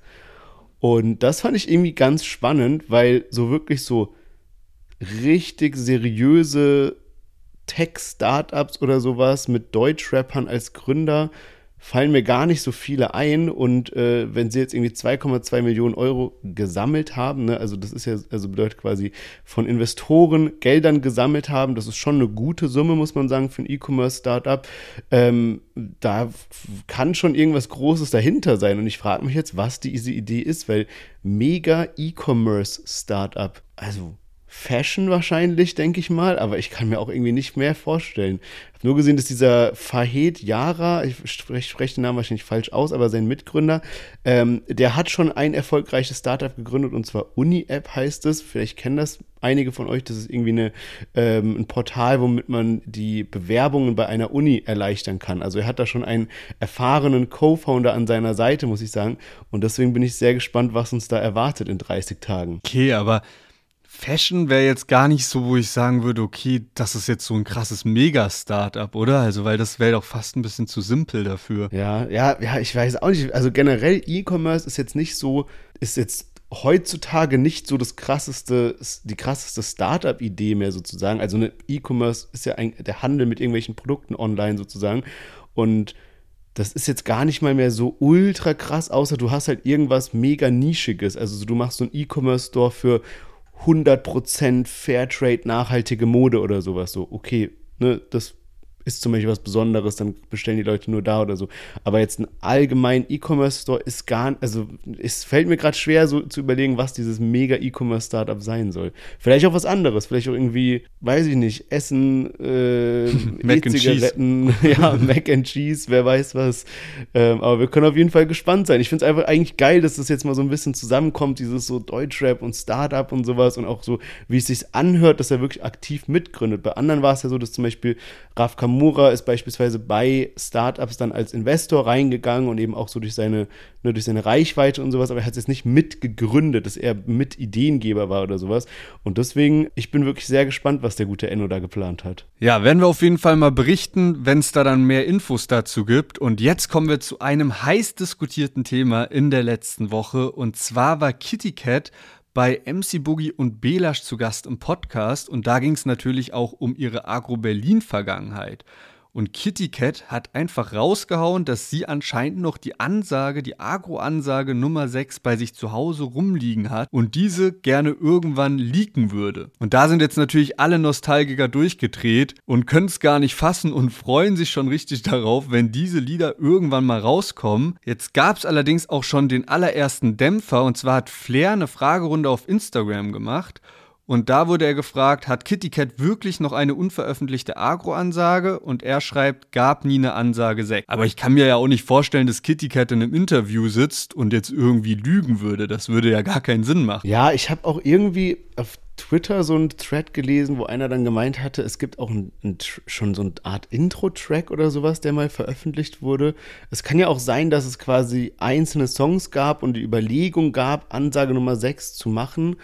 Und das fand ich irgendwie ganz spannend, weil so wirklich so richtig seriöse Tech-Startups oder sowas mit Deutschrappern als Gründer fallen mir gar nicht so viele ein. Und äh, wenn sie jetzt irgendwie 2,2 Millionen Euro gesammelt haben, ne, also das ist ja, also bedeutet quasi von Investoren Geldern gesammelt haben, das ist schon eine gute Summe, muss man sagen, für ein E-Commerce-Startup. Ähm, da kann schon irgendwas Großes dahinter sein. Und ich frage mich jetzt, was diese Idee ist, weil mega E-Commerce-Startup, also Fashion wahrscheinlich, denke ich mal, aber ich kann mir auch irgendwie nicht mehr vorstellen. Ich habe nur gesehen, dass dieser Fahed Yara, ich spreche sprech den Namen wahrscheinlich falsch aus, aber sein Mitgründer, ähm, der hat schon ein erfolgreiches Startup gegründet und zwar Uni-App heißt es. Vielleicht kennen das einige von euch, das ist irgendwie eine, ähm, ein Portal, womit man die Bewerbungen bei einer Uni erleichtern kann. Also er hat da schon einen erfahrenen Co-Founder an seiner Seite, muss ich sagen. Und deswegen bin ich sehr gespannt, was uns da erwartet in 30 Tagen. Okay, aber Fashion wäre jetzt gar nicht so, wo ich sagen würde, okay, das ist jetzt so ein krasses Mega-Startup, oder? Also, weil das wäre doch fast ein bisschen zu simpel dafür. Ja, ja, ja, ich weiß auch nicht. Also generell E-Commerce ist jetzt nicht so, ist jetzt heutzutage nicht so das krasseste, die krasseste Startup-Idee mehr sozusagen. Also eine E-Commerce ist ja ein, der Handel mit irgendwelchen Produkten online sozusagen. Und das ist jetzt gar nicht mal mehr so ultra krass, außer du hast halt irgendwas mega Nischiges. Also so, du machst so einen E-Commerce-Store für 100% Fairtrade nachhaltige Mode oder sowas. So, okay, ne, das ist zum Beispiel was Besonderes, dann bestellen die Leute nur da oder so. Aber jetzt ein allgemein E-Commerce-Store ist gar also es fällt mir gerade schwer, so zu überlegen, was dieses mega E-Commerce-Startup sein soll. Vielleicht auch was anderes, vielleicht auch irgendwie, weiß ich nicht, Essen, äh, Mac and E-Zigaretten, ja, Mac and Cheese, wer weiß was. Ähm, aber wir können auf jeden Fall gespannt sein. Ich finde es einfach eigentlich geil, dass das jetzt mal so ein bisschen zusammenkommt, dieses so Deutschrap und Startup und sowas und auch so, wie es sich anhört, dass er wirklich aktiv mitgründet. Bei anderen war es ja so, dass zum Beispiel Raf Kamura ist beispielsweise bei Startups dann als Investor reingegangen und eben auch so durch seine, ne, durch seine Reichweite und sowas, aber er hat es jetzt nicht mitgegründet, dass er mit Ideengeber war oder sowas. Und deswegen, ich bin wirklich sehr gespannt, was der gute Enno da geplant hat. Ja, werden wir auf jeden Fall mal berichten, wenn es da dann mehr Infos dazu gibt. Und jetzt kommen wir zu einem heiß diskutierten Thema in der letzten Woche. Und zwar war Kitty Cat bei MC Boogie und Belasch zu Gast im Podcast. Und da ging es natürlich auch um ihre Agro-Berlin-Vergangenheit. Und Kitty Cat hat einfach rausgehauen, dass sie anscheinend noch die Ansage, die Agro-Ansage Nummer 6 bei sich zu Hause rumliegen hat und diese gerne irgendwann leaken würde. Und da sind jetzt natürlich alle Nostalgiker durchgedreht und können es gar nicht fassen und freuen sich schon richtig darauf, wenn diese Lieder irgendwann mal rauskommen. Jetzt gab es allerdings auch schon den allerersten Dämpfer und zwar hat Flair eine Fragerunde auf Instagram gemacht und da wurde er gefragt, hat Kitty Cat wirklich noch eine unveröffentlichte Agro-Ansage? Und er schreibt, gab nie eine Ansage 6. Aber ich kann mir ja auch nicht vorstellen, dass Kitty Cat in einem Interview sitzt und jetzt irgendwie lügen würde. Das würde ja gar keinen Sinn machen. Ja, ich habe auch irgendwie auf Twitter so einen Thread gelesen, wo einer dann gemeint hatte, es gibt auch ein, ein, schon so eine Art Intro-Track oder sowas, der mal veröffentlicht wurde. Es kann ja auch sein, dass es quasi einzelne Songs gab und die Überlegung gab, Ansage Nummer 6 zu machen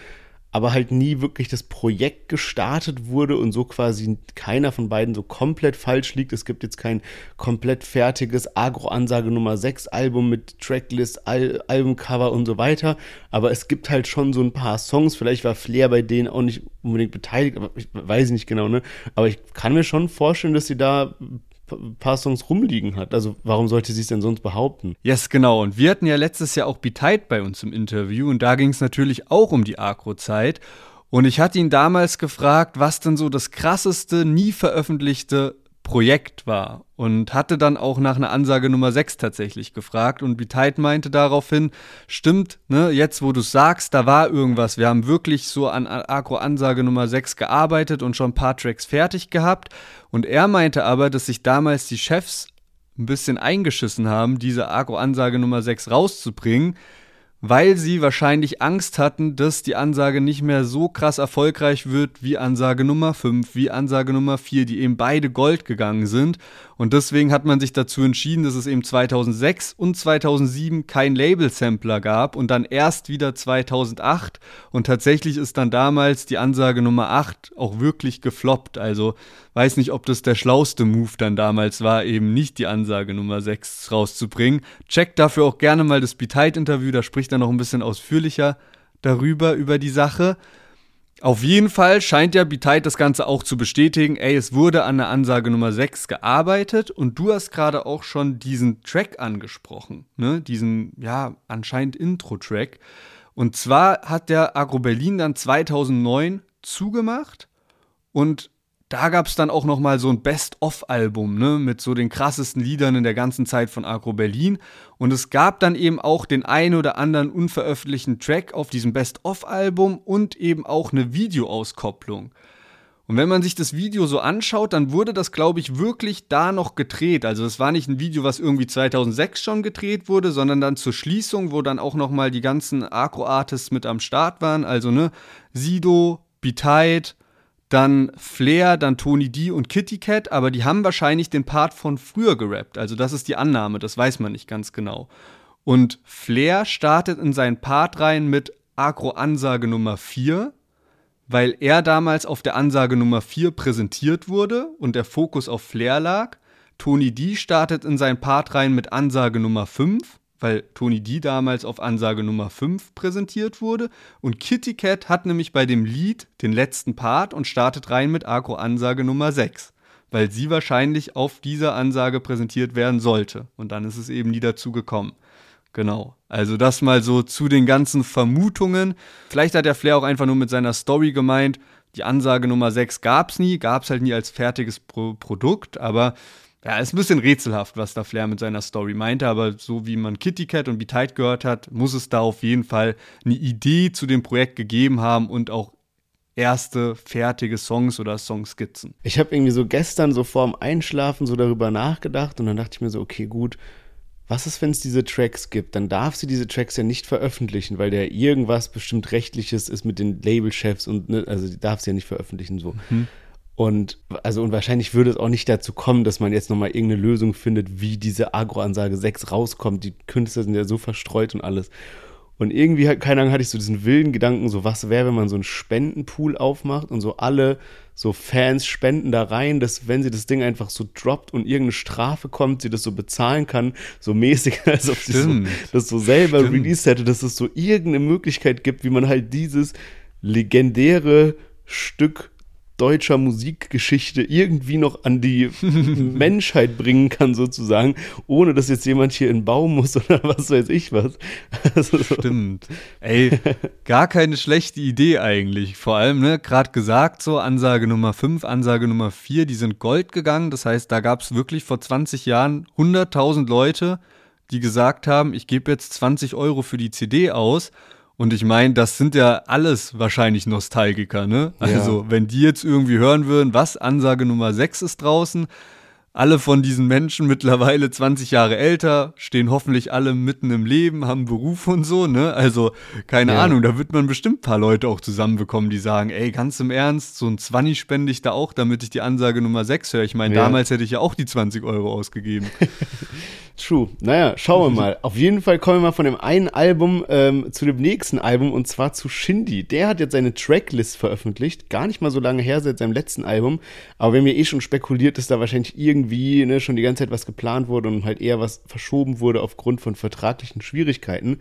aber halt nie wirklich das Projekt gestartet wurde und so quasi keiner von beiden so komplett falsch liegt. Es gibt jetzt kein komplett fertiges Agro-Ansage Nummer 6 Album mit Tracklist, Al Albumcover und so weiter, aber es gibt halt schon so ein paar Songs. Vielleicht war Flair bei denen auch nicht unbedingt beteiligt, aber ich weiß nicht genau, ne? Aber ich kann mir schon vorstellen, dass sie da paar Songs rumliegen hat. Also warum sollte sie es denn sonst behaupten? Yes, genau. Und wir hatten ja letztes Jahr auch Beteit bei uns im Interview und da ging es natürlich auch um die Agro-Zeit. Und ich hatte ihn damals gefragt, was denn so das krasseste, nie veröffentlichte Projekt war und hatte dann auch nach einer Ansage Nummer 6 tatsächlich gefragt und Biteit meinte daraufhin, stimmt, ne, jetzt wo du sagst, da war irgendwas, wir haben wirklich so an Agro-Ansage Nummer 6 gearbeitet und schon ein paar Tracks fertig gehabt. Und er meinte aber, dass sich damals die Chefs ein bisschen eingeschissen haben, diese Agro-Ansage Nummer 6 rauszubringen, weil sie wahrscheinlich Angst hatten, dass die Ansage nicht mehr so krass erfolgreich wird wie Ansage Nummer 5, wie Ansage Nummer 4, die eben beide Gold gegangen sind. Und deswegen hat man sich dazu entschieden, dass es eben 2006 und 2007 kein Label-Sampler gab und dann erst wieder 2008. Und tatsächlich ist dann damals die Ansage Nummer 8 auch wirklich gefloppt. Also weiß nicht, ob das der schlauste Move dann damals war, eben nicht die Ansage Nummer 6 rauszubringen. Checkt dafür auch gerne mal das Beteit-Interview, da spricht er noch ein bisschen ausführlicher darüber, über die Sache. Auf jeden Fall scheint ja Biteit das Ganze auch zu bestätigen. Ey, es wurde an der Ansage Nummer 6 gearbeitet und du hast gerade auch schon diesen Track angesprochen, ne? Diesen, ja, anscheinend Intro-Track. Und zwar hat der Agro Berlin dann 2009 zugemacht und da gab es dann auch noch mal so ein Best-of-Album, ne, mit so den krassesten Liedern in der ganzen Zeit von Agro Berlin. Und es gab dann eben auch den ein oder anderen unveröffentlichten Track auf diesem Best-of-Album und eben auch eine Videoauskopplung. Und wenn man sich das Video so anschaut, dann wurde das, glaube ich, wirklich da noch gedreht. Also es war nicht ein Video, was irgendwie 2006 schon gedreht wurde, sondern dann zur Schließung, wo dann auch noch mal die ganzen Agro-Artists mit am Start waren. Also ne, Sido, Biteit, dann Flair, dann Tony D und Kitty Cat, aber die haben wahrscheinlich den Part von früher gerappt. Also das ist die Annahme, das weiß man nicht ganz genau. Und Flair startet in seinen Part rein mit Agro-Ansage Nummer 4, weil er damals auf der Ansage Nummer 4 präsentiert wurde und der Fokus auf Flair lag. Tony D startet in seinen Part rein mit Ansage Nummer 5 weil Tony D damals auf Ansage Nummer 5 präsentiert wurde. Und Kitty Cat hat nämlich bei dem Lied den letzten Part und startet rein mit Agro Ansage Nummer 6, weil sie wahrscheinlich auf dieser Ansage präsentiert werden sollte. Und dann ist es eben nie dazu gekommen. Genau. Also das mal so zu den ganzen Vermutungen. Vielleicht hat der Flair auch einfach nur mit seiner Story gemeint, die Ansage Nummer 6 gab es nie, gab es halt nie als fertiges Pro Produkt, aber ja, ist ein bisschen rätselhaft, was da Flair mit seiner Story meinte, aber so wie man Kitty Cat und Be Tight gehört hat, muss es da auf jeden Fall eine Idee zu dem Projekt gegeben haben und auch erste fertige Songs oder Songskizzen. Ich habe irgendwie so gestern so vorm Einschlafen so darüber nachgedacht und dann dachte ich mir so, okay, gut, was ist, wenn es diese Tracks gibt? Dann darf sie diese Tracks ja nicht veröffentlichen, weil der irgendwas bestimmt rechtliches ist mit den Labelchefs und ne, also die darf sie ja nicht veröffentlichen so. Mhm. Und also und wahrscheinlich würde es auch nicht dazu kommen, dass man jetzt nochmal irgendeine Lösung findet, wie diese Agro-Ansage 6 rauskommt. Die Künstler sind ja so verstreut und alles. Und irgendwie, keine Ahnung, hatte ich so diesen wilden Gedanken, so was wäre, wenn man so einen Spendenpool aufmacht und so alle so Fans spenden da rein, dass wenn sie das Ding einfach so droppt und irgendeine Strafe kommt, sie das so bezahlen kann, so mäßig, als ob sie so, das so selber Stimmt. released hätte, dass es so irgendeine Möglichkeit gibt, wie man halt dieses legendäre Stück deutscher Musikgeschichte irgendwie noch an die Menschheit bringen kann, sozusagen, ohne dass jetzt jemand hier in den Baum muss oder was weiß ich was. Also Stimmt. Ey, gar keine schlechte Idee eigentlich. Vor allem, ne, gerade gesagt, so Ansage Nummer 5, Ansage Nummer 4, die sind Gold gegangen. Das heißt, da gab es wirklich vor 20 Jahren 100.000 Leute, die gesagt haben, ich gebe jetzt 20 Euro für die CD aus. Und ich meine, das sind ja alles wahrscheinlich Nostalgiker, ne? Also, ja. wenn die jetzt irgendwie hören würden, was, Ansage Nummer 6 ist draußen, alle von diesen Menschen mittlerweile 20 Jahre älter, stehen hoffentlich alle mitten im Leben, haben Beruf und so, ne? Also, keine ja. Ahnung, da wird man bestimmt ein paar Leute auch zusammenbekommen, die sagen, ey, ganz im Ernst, so ein 20 spende ich da auch, damit ich die Ansage Nummer 6 höre. Ich meine, ja. damals hätte ich ja auch die 20 Euro ausgegeben. True. Naja, schauen wir mal. Auf jeden Fall kommen wir mal von dem einen Album ähm, zu dem nächsten Album und zwar zu Shindy. Der hat jetzt seine Tracklist veröffentlicht. Gar nicht mal so lange her seit seinem letzten Album. Aber wenn mir eh schon spekuliert, dass da wahrscheinlich irgendwie ne, schon die ganze Zeit was geplant wurde und halt eher was verschoben wurde aufgrund von vertraglichen Schwierigkeiten.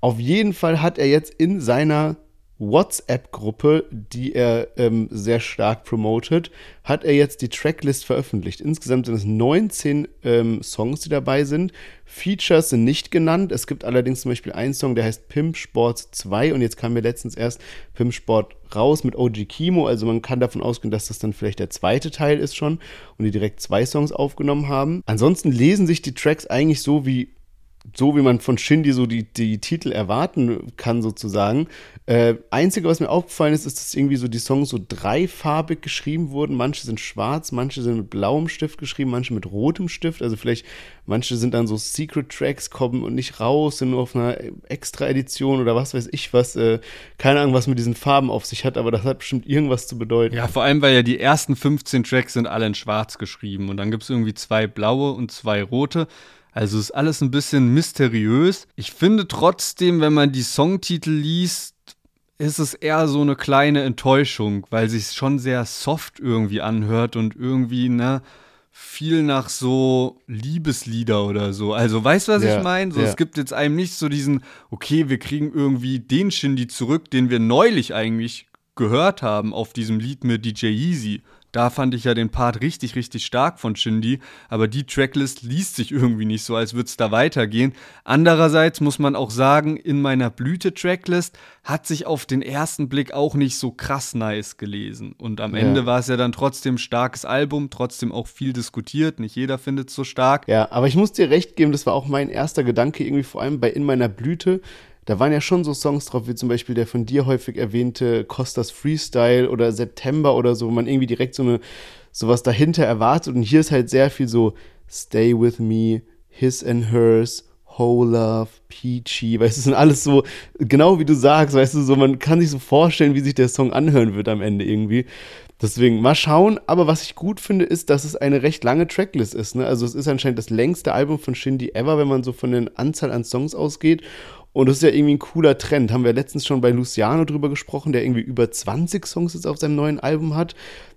Auf jeden Fall hat er jetzt in seiner WhatsApp-Gruppe, die er ähm, sehr stark promotet, hat er jetzt die Tracklist veröffentlicht. Insgesamt sind es 19 ähm, Songs, die dabei sind. Features sind nicht genannt. Es gibt allerdings zum Beispiel einen Song, der heißt Pimp Sports 2 und jetzt kam mir letztens erst Pimp Sport raus mit OG Kimo. Also man kann davon ausgehen, dass das dann vielleicht der zweite Teil ist schon und die direkt zwei Songs aufgenommen haben. Ansonsten lesen sich die Tracks eigentlich so wie so wie man von Shindy so die, die Titel erwarten kann, sozusagen. Äh, Einzige, was mir aufgefallen ist, ist, dass irgendwie so die Songs so dreifarbig geschrieben wurden. Manche sind schwarz, manche sind mit blauem Stift geschrieben, manche mit rotem Stift. Also vielleicht, manche sind dann so Secret Tracks, kommen und nicht raus, sind nur auf einer Extra-Edition oder was weiß ich was. Äh, keine Ahnung, was mit diesen Farben auf sich hat, aber das hat bestimmt irgendwas zu bedeuten. Ja, vor allem, weil ja die ersten 15 Tracks sind alle in schwarz geschrieben und dann gibt es irgendwie zwei blaue und zwei rote. Also ist alles ein bisschen mysteriös. Ich finde trotzdem, wenn man die Songtitel liest, ist es eher so eine kleine Enttäuschung, weil sich schon sehr soft irgendwie anhört und irgendwie, ne, viel nach so Liebeslieder oder so. Also, weißt du, was ja, ich meine? So, ja. Es gibt jetzt einem nicht so diesen, okay, wir kriegen irgendwie den Shindy zurück, den wir neulich eigentlich gehört haben auf diesem Lied mit DJ Yeezy. Da fand ich ja den Part richtig, richtig stark von Shindy, aber die Tracklist liest sich irgendwie nicht so, als würde es da weitergehen. Andererseits muss man auch sagen, in meiner Blüte-Tracklist hat sich auf den ersten Blick auch nicht so krass nice gelesen. Und am ja. Ende war es ja dann trotzdem ein starkes Album, trotzdem auch viel diskutiert. Nicht jeder findet es so stark. Ja, aber ich muss dir recht geben, das war auch mein erster Gedanke, irgendwie vor allem bei In meiner Blüte da waren ja schon so Songs drauf, wie zum Beispiel der von dir häufig erwähnte Costas Freestyle oder September oder so, wo man irgendwie direkt so eine sowas dahinter erwartet. Und hier ist halt sehr viel so Stay with me, His and Hers, Whole Love, Peachy, weißt du, sind alles so, genau wie du sagst, weißt du, so, man kann sich so vorstellen, wie sich der Song anhören wird am Ende irgendwie. Deswegen mal schauen, aber was ich gut finde, ist, dass es eine recht lange Tracklist ist. Ne? Also es ist anscheinend das längste Album von Shindy ever, wenn man so von der Anzahl an Songs ausgeht. Und das ist ja irgendwie ein cooler Trend. Haben wir letztens schon bei Luciano drüber gesprochen, der irgendwie über 20 Songs jetzt auf seinem neuen Album hat.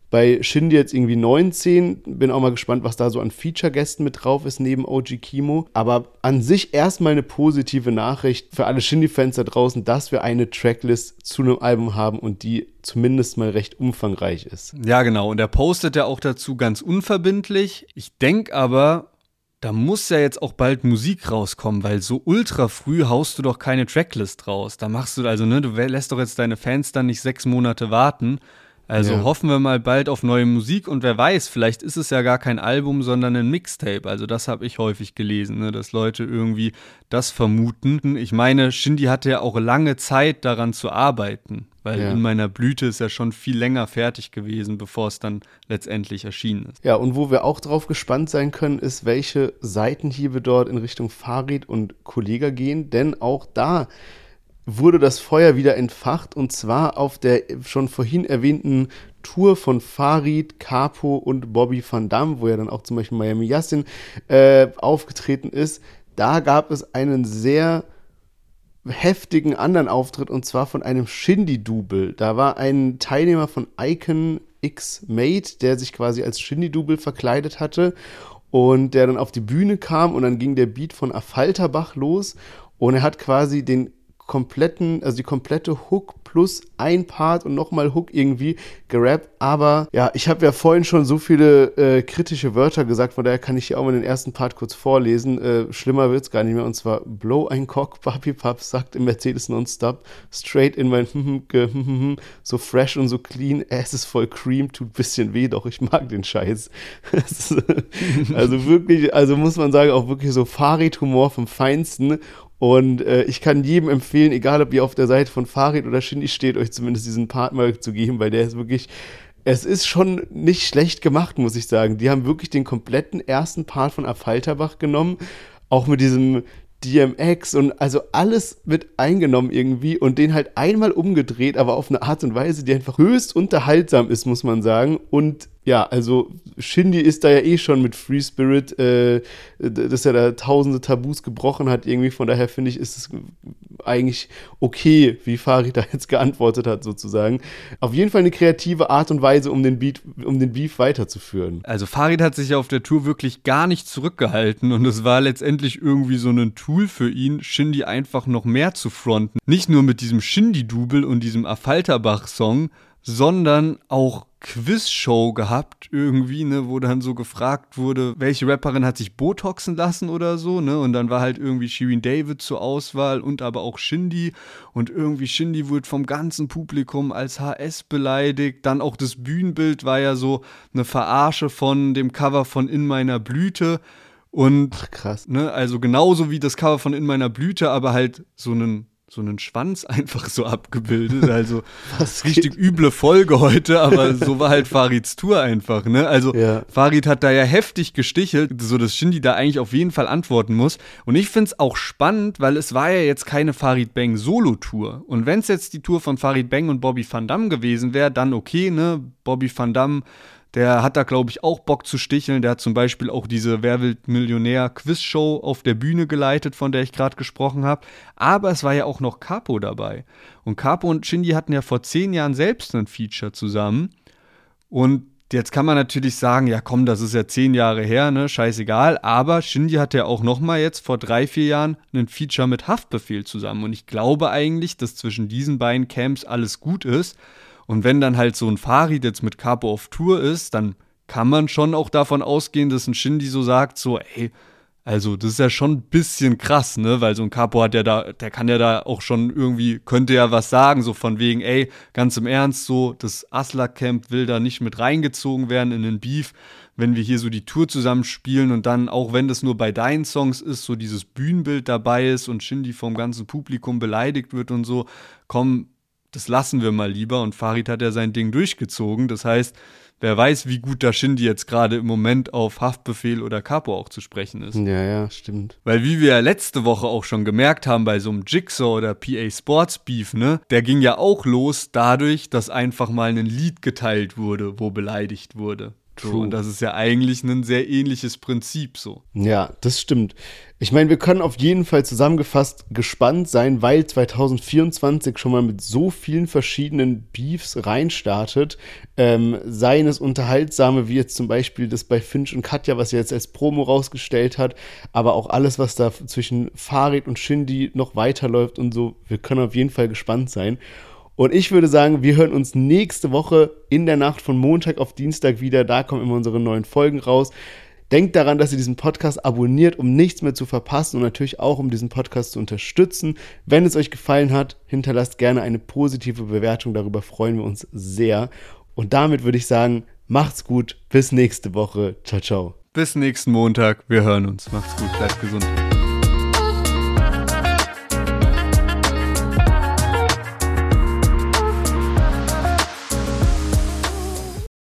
Bei Shindy jetzt irgendwie 19. Bin auch mal gespannt, was da so an Feature-Gästen mit drauf ist, neben OG Kimo. Aber an sich erstmal eine positive Nachricht für alle Shindy-Fans da draußen, dass wir eine Tracklist zu einem Album haben und die zumindest mal recht umfangreich ist. Ja, genau. Und er postet ja auch dazu ganz unverbindlich. Ich denke aber, da muss ja jetzt auch bald Musik rauskommen, weil so ultra früh haust du doch keine Tracklist raus. Da machst du also, ne, du lässt doch jetzt deine Fans dann nicht sechs Monate warten. Also ja. hoffen wir mal bald auf neue Musik und wer weiß, vielleicht ist es ja gar kein Album, sondern ein Mixtape. Also das habe ich häufig gelesen, ne, dass Leute irgendwie das vermuten. Ich meine, Shindy hatte ja auch lange Zeit daran zu arbeiten, weil ja. in meiner Blüte ist ja schon viel länger fertig gewesen, bevor es dann letztendlich erschienen ist. Ja, und wo wir auch drauf gespannt sein können, ist, welche Seitenhiebe dort in Richtung Farid und Kollega gehen, denn auch da wurde das Feuer wieder entfacht und zwar auf der schon vorhin erwähnten Tour von Farid, Capo und Bobby Van Damme, wo ja dann auch zum Beispiel Miami Yassin äh, aufgetreten ist. Da gab es einen sehr heftigen anderen Auftritt und zwar von einem Shindy-Double. Da war ein Teilnehmer von Icon X Mate, der sich quasi als Shindy-Double verkleidet hatte und der dann auf die Bühne kam und dann ging der Beat von Affalterbach los und er hat quasi den kompletten, also die komplette Hook plus ein Part und nochmal Hook irgendwie gerappt. Aber ja, ich habe ja vorhin schon so viele äh, kritische Wörter gesagt, von daher kann ich hier auch mal den ersten Part kurz vorlesen. Äh, schlimmer wird's gar nicht mehr. Und zwar Blow ein Cock, Papi Pap sagt im Mercedes nonstop, straight in mein so fresh und so clean, es ist voll cream, tut bisschen weh, doch ich mag den Scheiß. also wirklich, also muss man sagen, auch wirklich so Farid-Humor vom Feinsten. Und äh, ich kann jedem empfehlen, egal ob ihr auf der Seite von Farid oder Shindy steht, euch zumindest diesen Part mal zu geben, weil der ist wirklich, es ist schon nicht schlecht gemacht, muss ich sagen. Die haben wirklich den kompletten ersten Part von Affalterbach genommen, auch mit diesem DMX und also alles wird eingenommen irgendwie und den halt einmal umgedreht, aber auf eine Art und Weise, die einfach höchst unterhaltsam ist, muss man sagen. Und ja, also Shindy ist da ja eh schon mit Free Spirit, äh, dass er da tausende Tabus gebrochen hat irgendwie. Von daher finde ich, ist es eigentlich okay, wie Farid da jetzt geantwortet hat sozusagen. Auf jeden Fall eine kreative Art und Weise, um den Beat, um den Beef weiterzuführen. Also Farid hat sich ja auf der Tour wirklich gar nicht zurückgehalten und es war letztendlich irgendwie so ein Tool für ihn, Shindy einfach noch mehr zu fronten. Nicht nur mit diesem Shindy-Double und diesem Affalterbach-Song, sondern auch Quizshow gehabt, irgendwie, ne, wo dann so gefragt wurde, welche Rapperin hat sich Botoxen lassen oder so, ne? Und dann war halt irgendwie Shirin David zur Auswahl und aber auch Shindy. Und irgendwie Shindy wurde vom ganzen Publikum als HS beleidigt. Dann auch das Bühnenbild war ja so eine Verarsche von dem Cover von In meiner Blüte. Und Ach, krass. Ne, also genauso wie das Cover von In meiner Blüte, aber halt so einen so einen Schwanz einfach so abgebildet. Also richtig üble Folge heute, aber so war halt Farids Tour einfach, ne? Also ja. Farid hat da ja heftig gestichelt, so dass Shindy da eigentlich auf jeden Fall antworten muss. Und ich finde es auch spannend, weil es war ja jetzt keine Farid Bang Solo-Tour. Und wenn es jetzt die Tour von Farid Bang und Bobby Van Damme gewesen wäre, dann okay, ne? Bobby Van Damme der hat da, glaube ich, auch Bock zu sticheln. Der hat zum Beispiel auch diese Wer will Millionär Quizshow auf der Bühne geleitet, von der ich gerade gesprochen habe. Aber es war ja auch noch Capo dabei. Und Capo und Shindy hatten ja vor zehn Jahren selbst ein Feature zusammen. Und jetzt kann man natürlich sagen, ja komm, das ist ja zehn Jahre her, ne, scheißegal. Aber Shindy hatte ja auch noch mal jetzt vor drei, vier Jahren ein Feature mit Haftbefehl zusammen. Und ich glaube eigentlich, dass zwischen diesen beiden Camps alles gut ist. Und wenn dann halt so ein Farid jetzt mit Capo auf Tour ist, dann kann man schon auch davon ausgehen, dass ein Shindy so sagt, so, ey, also das ist ja schon ein bisschen krass, ne? Weil so ein Capo hat ja da, der kann ja da auch schon irgendwie, könnte ja was sagen, so von wegen, ey, ganz im Ernst, so, das Asla-Camp will da nicht mit reingezogen werden in den Beef, wenn wir hier so die Tour zusammen spielen und dann, auch wenn das nur bei deinen Songs ist, so dieses Bühnenbild dabei ist und Shindy vom ganzen Publikum beleidigt wird und so, komm, das lassen wir mal lieber. Und Farid hat ja sein Ding durchgezogen. Das heißt, wer weiß, wie gut da Shindy jetzt gerade im Moment auf Haftbefehl oder Capo auch zu sprechen ist. Ja, ja, stimmt. Weil wie wir ja letzte Woche auch schon gemerkt haben bei so einem Jigsaw oder PA Sports Beef, ne, der ging ja auch los dadurch, dass einfach mal ein Lied geteilt wurde, wo beleidigt wurde. True. und das ist ja eigentlich ein sehr ähnliches Prinzip so. Ja, das stimmt. Ich meine, wir können auf jeden Fall zusammengefasst gespannt sein, weil 2024 schon mal mit so vielen verschiedenen Beefs reinstartet. Ähm, seien es unterhaltsame, wie jetzt zum Beispiel das bei Finch und Katja, was er jetzt als Promo rausgestellt hat, aber auch alles, was da zwischen Farid und Shindy noch weiterläuft und so. Wir können auf jeden Fall gespannt sein. Und ich würde sagen, wir hören uns nächste Woche in der Nacht von Montag auf Dienstag wieder. Da kommen immer unsere neuen Folgen raus. Denkt daran, dass ihr diesen Podcast abonniert, um nichts mehr zu verpassen und natürlich auch, um diesen Podcast zu unterstützen. Wenn es euch gefallen hat, hinterlasst gerne eine positive Bewertung. Darüber freuen wir uns sehr. Und damit würde ich sagen, macht's gut. Bis nächste Woche. Ciao, ciao. Bis nächsten Montag. Wir hören uns. Macht's gut. Bleibt gesund.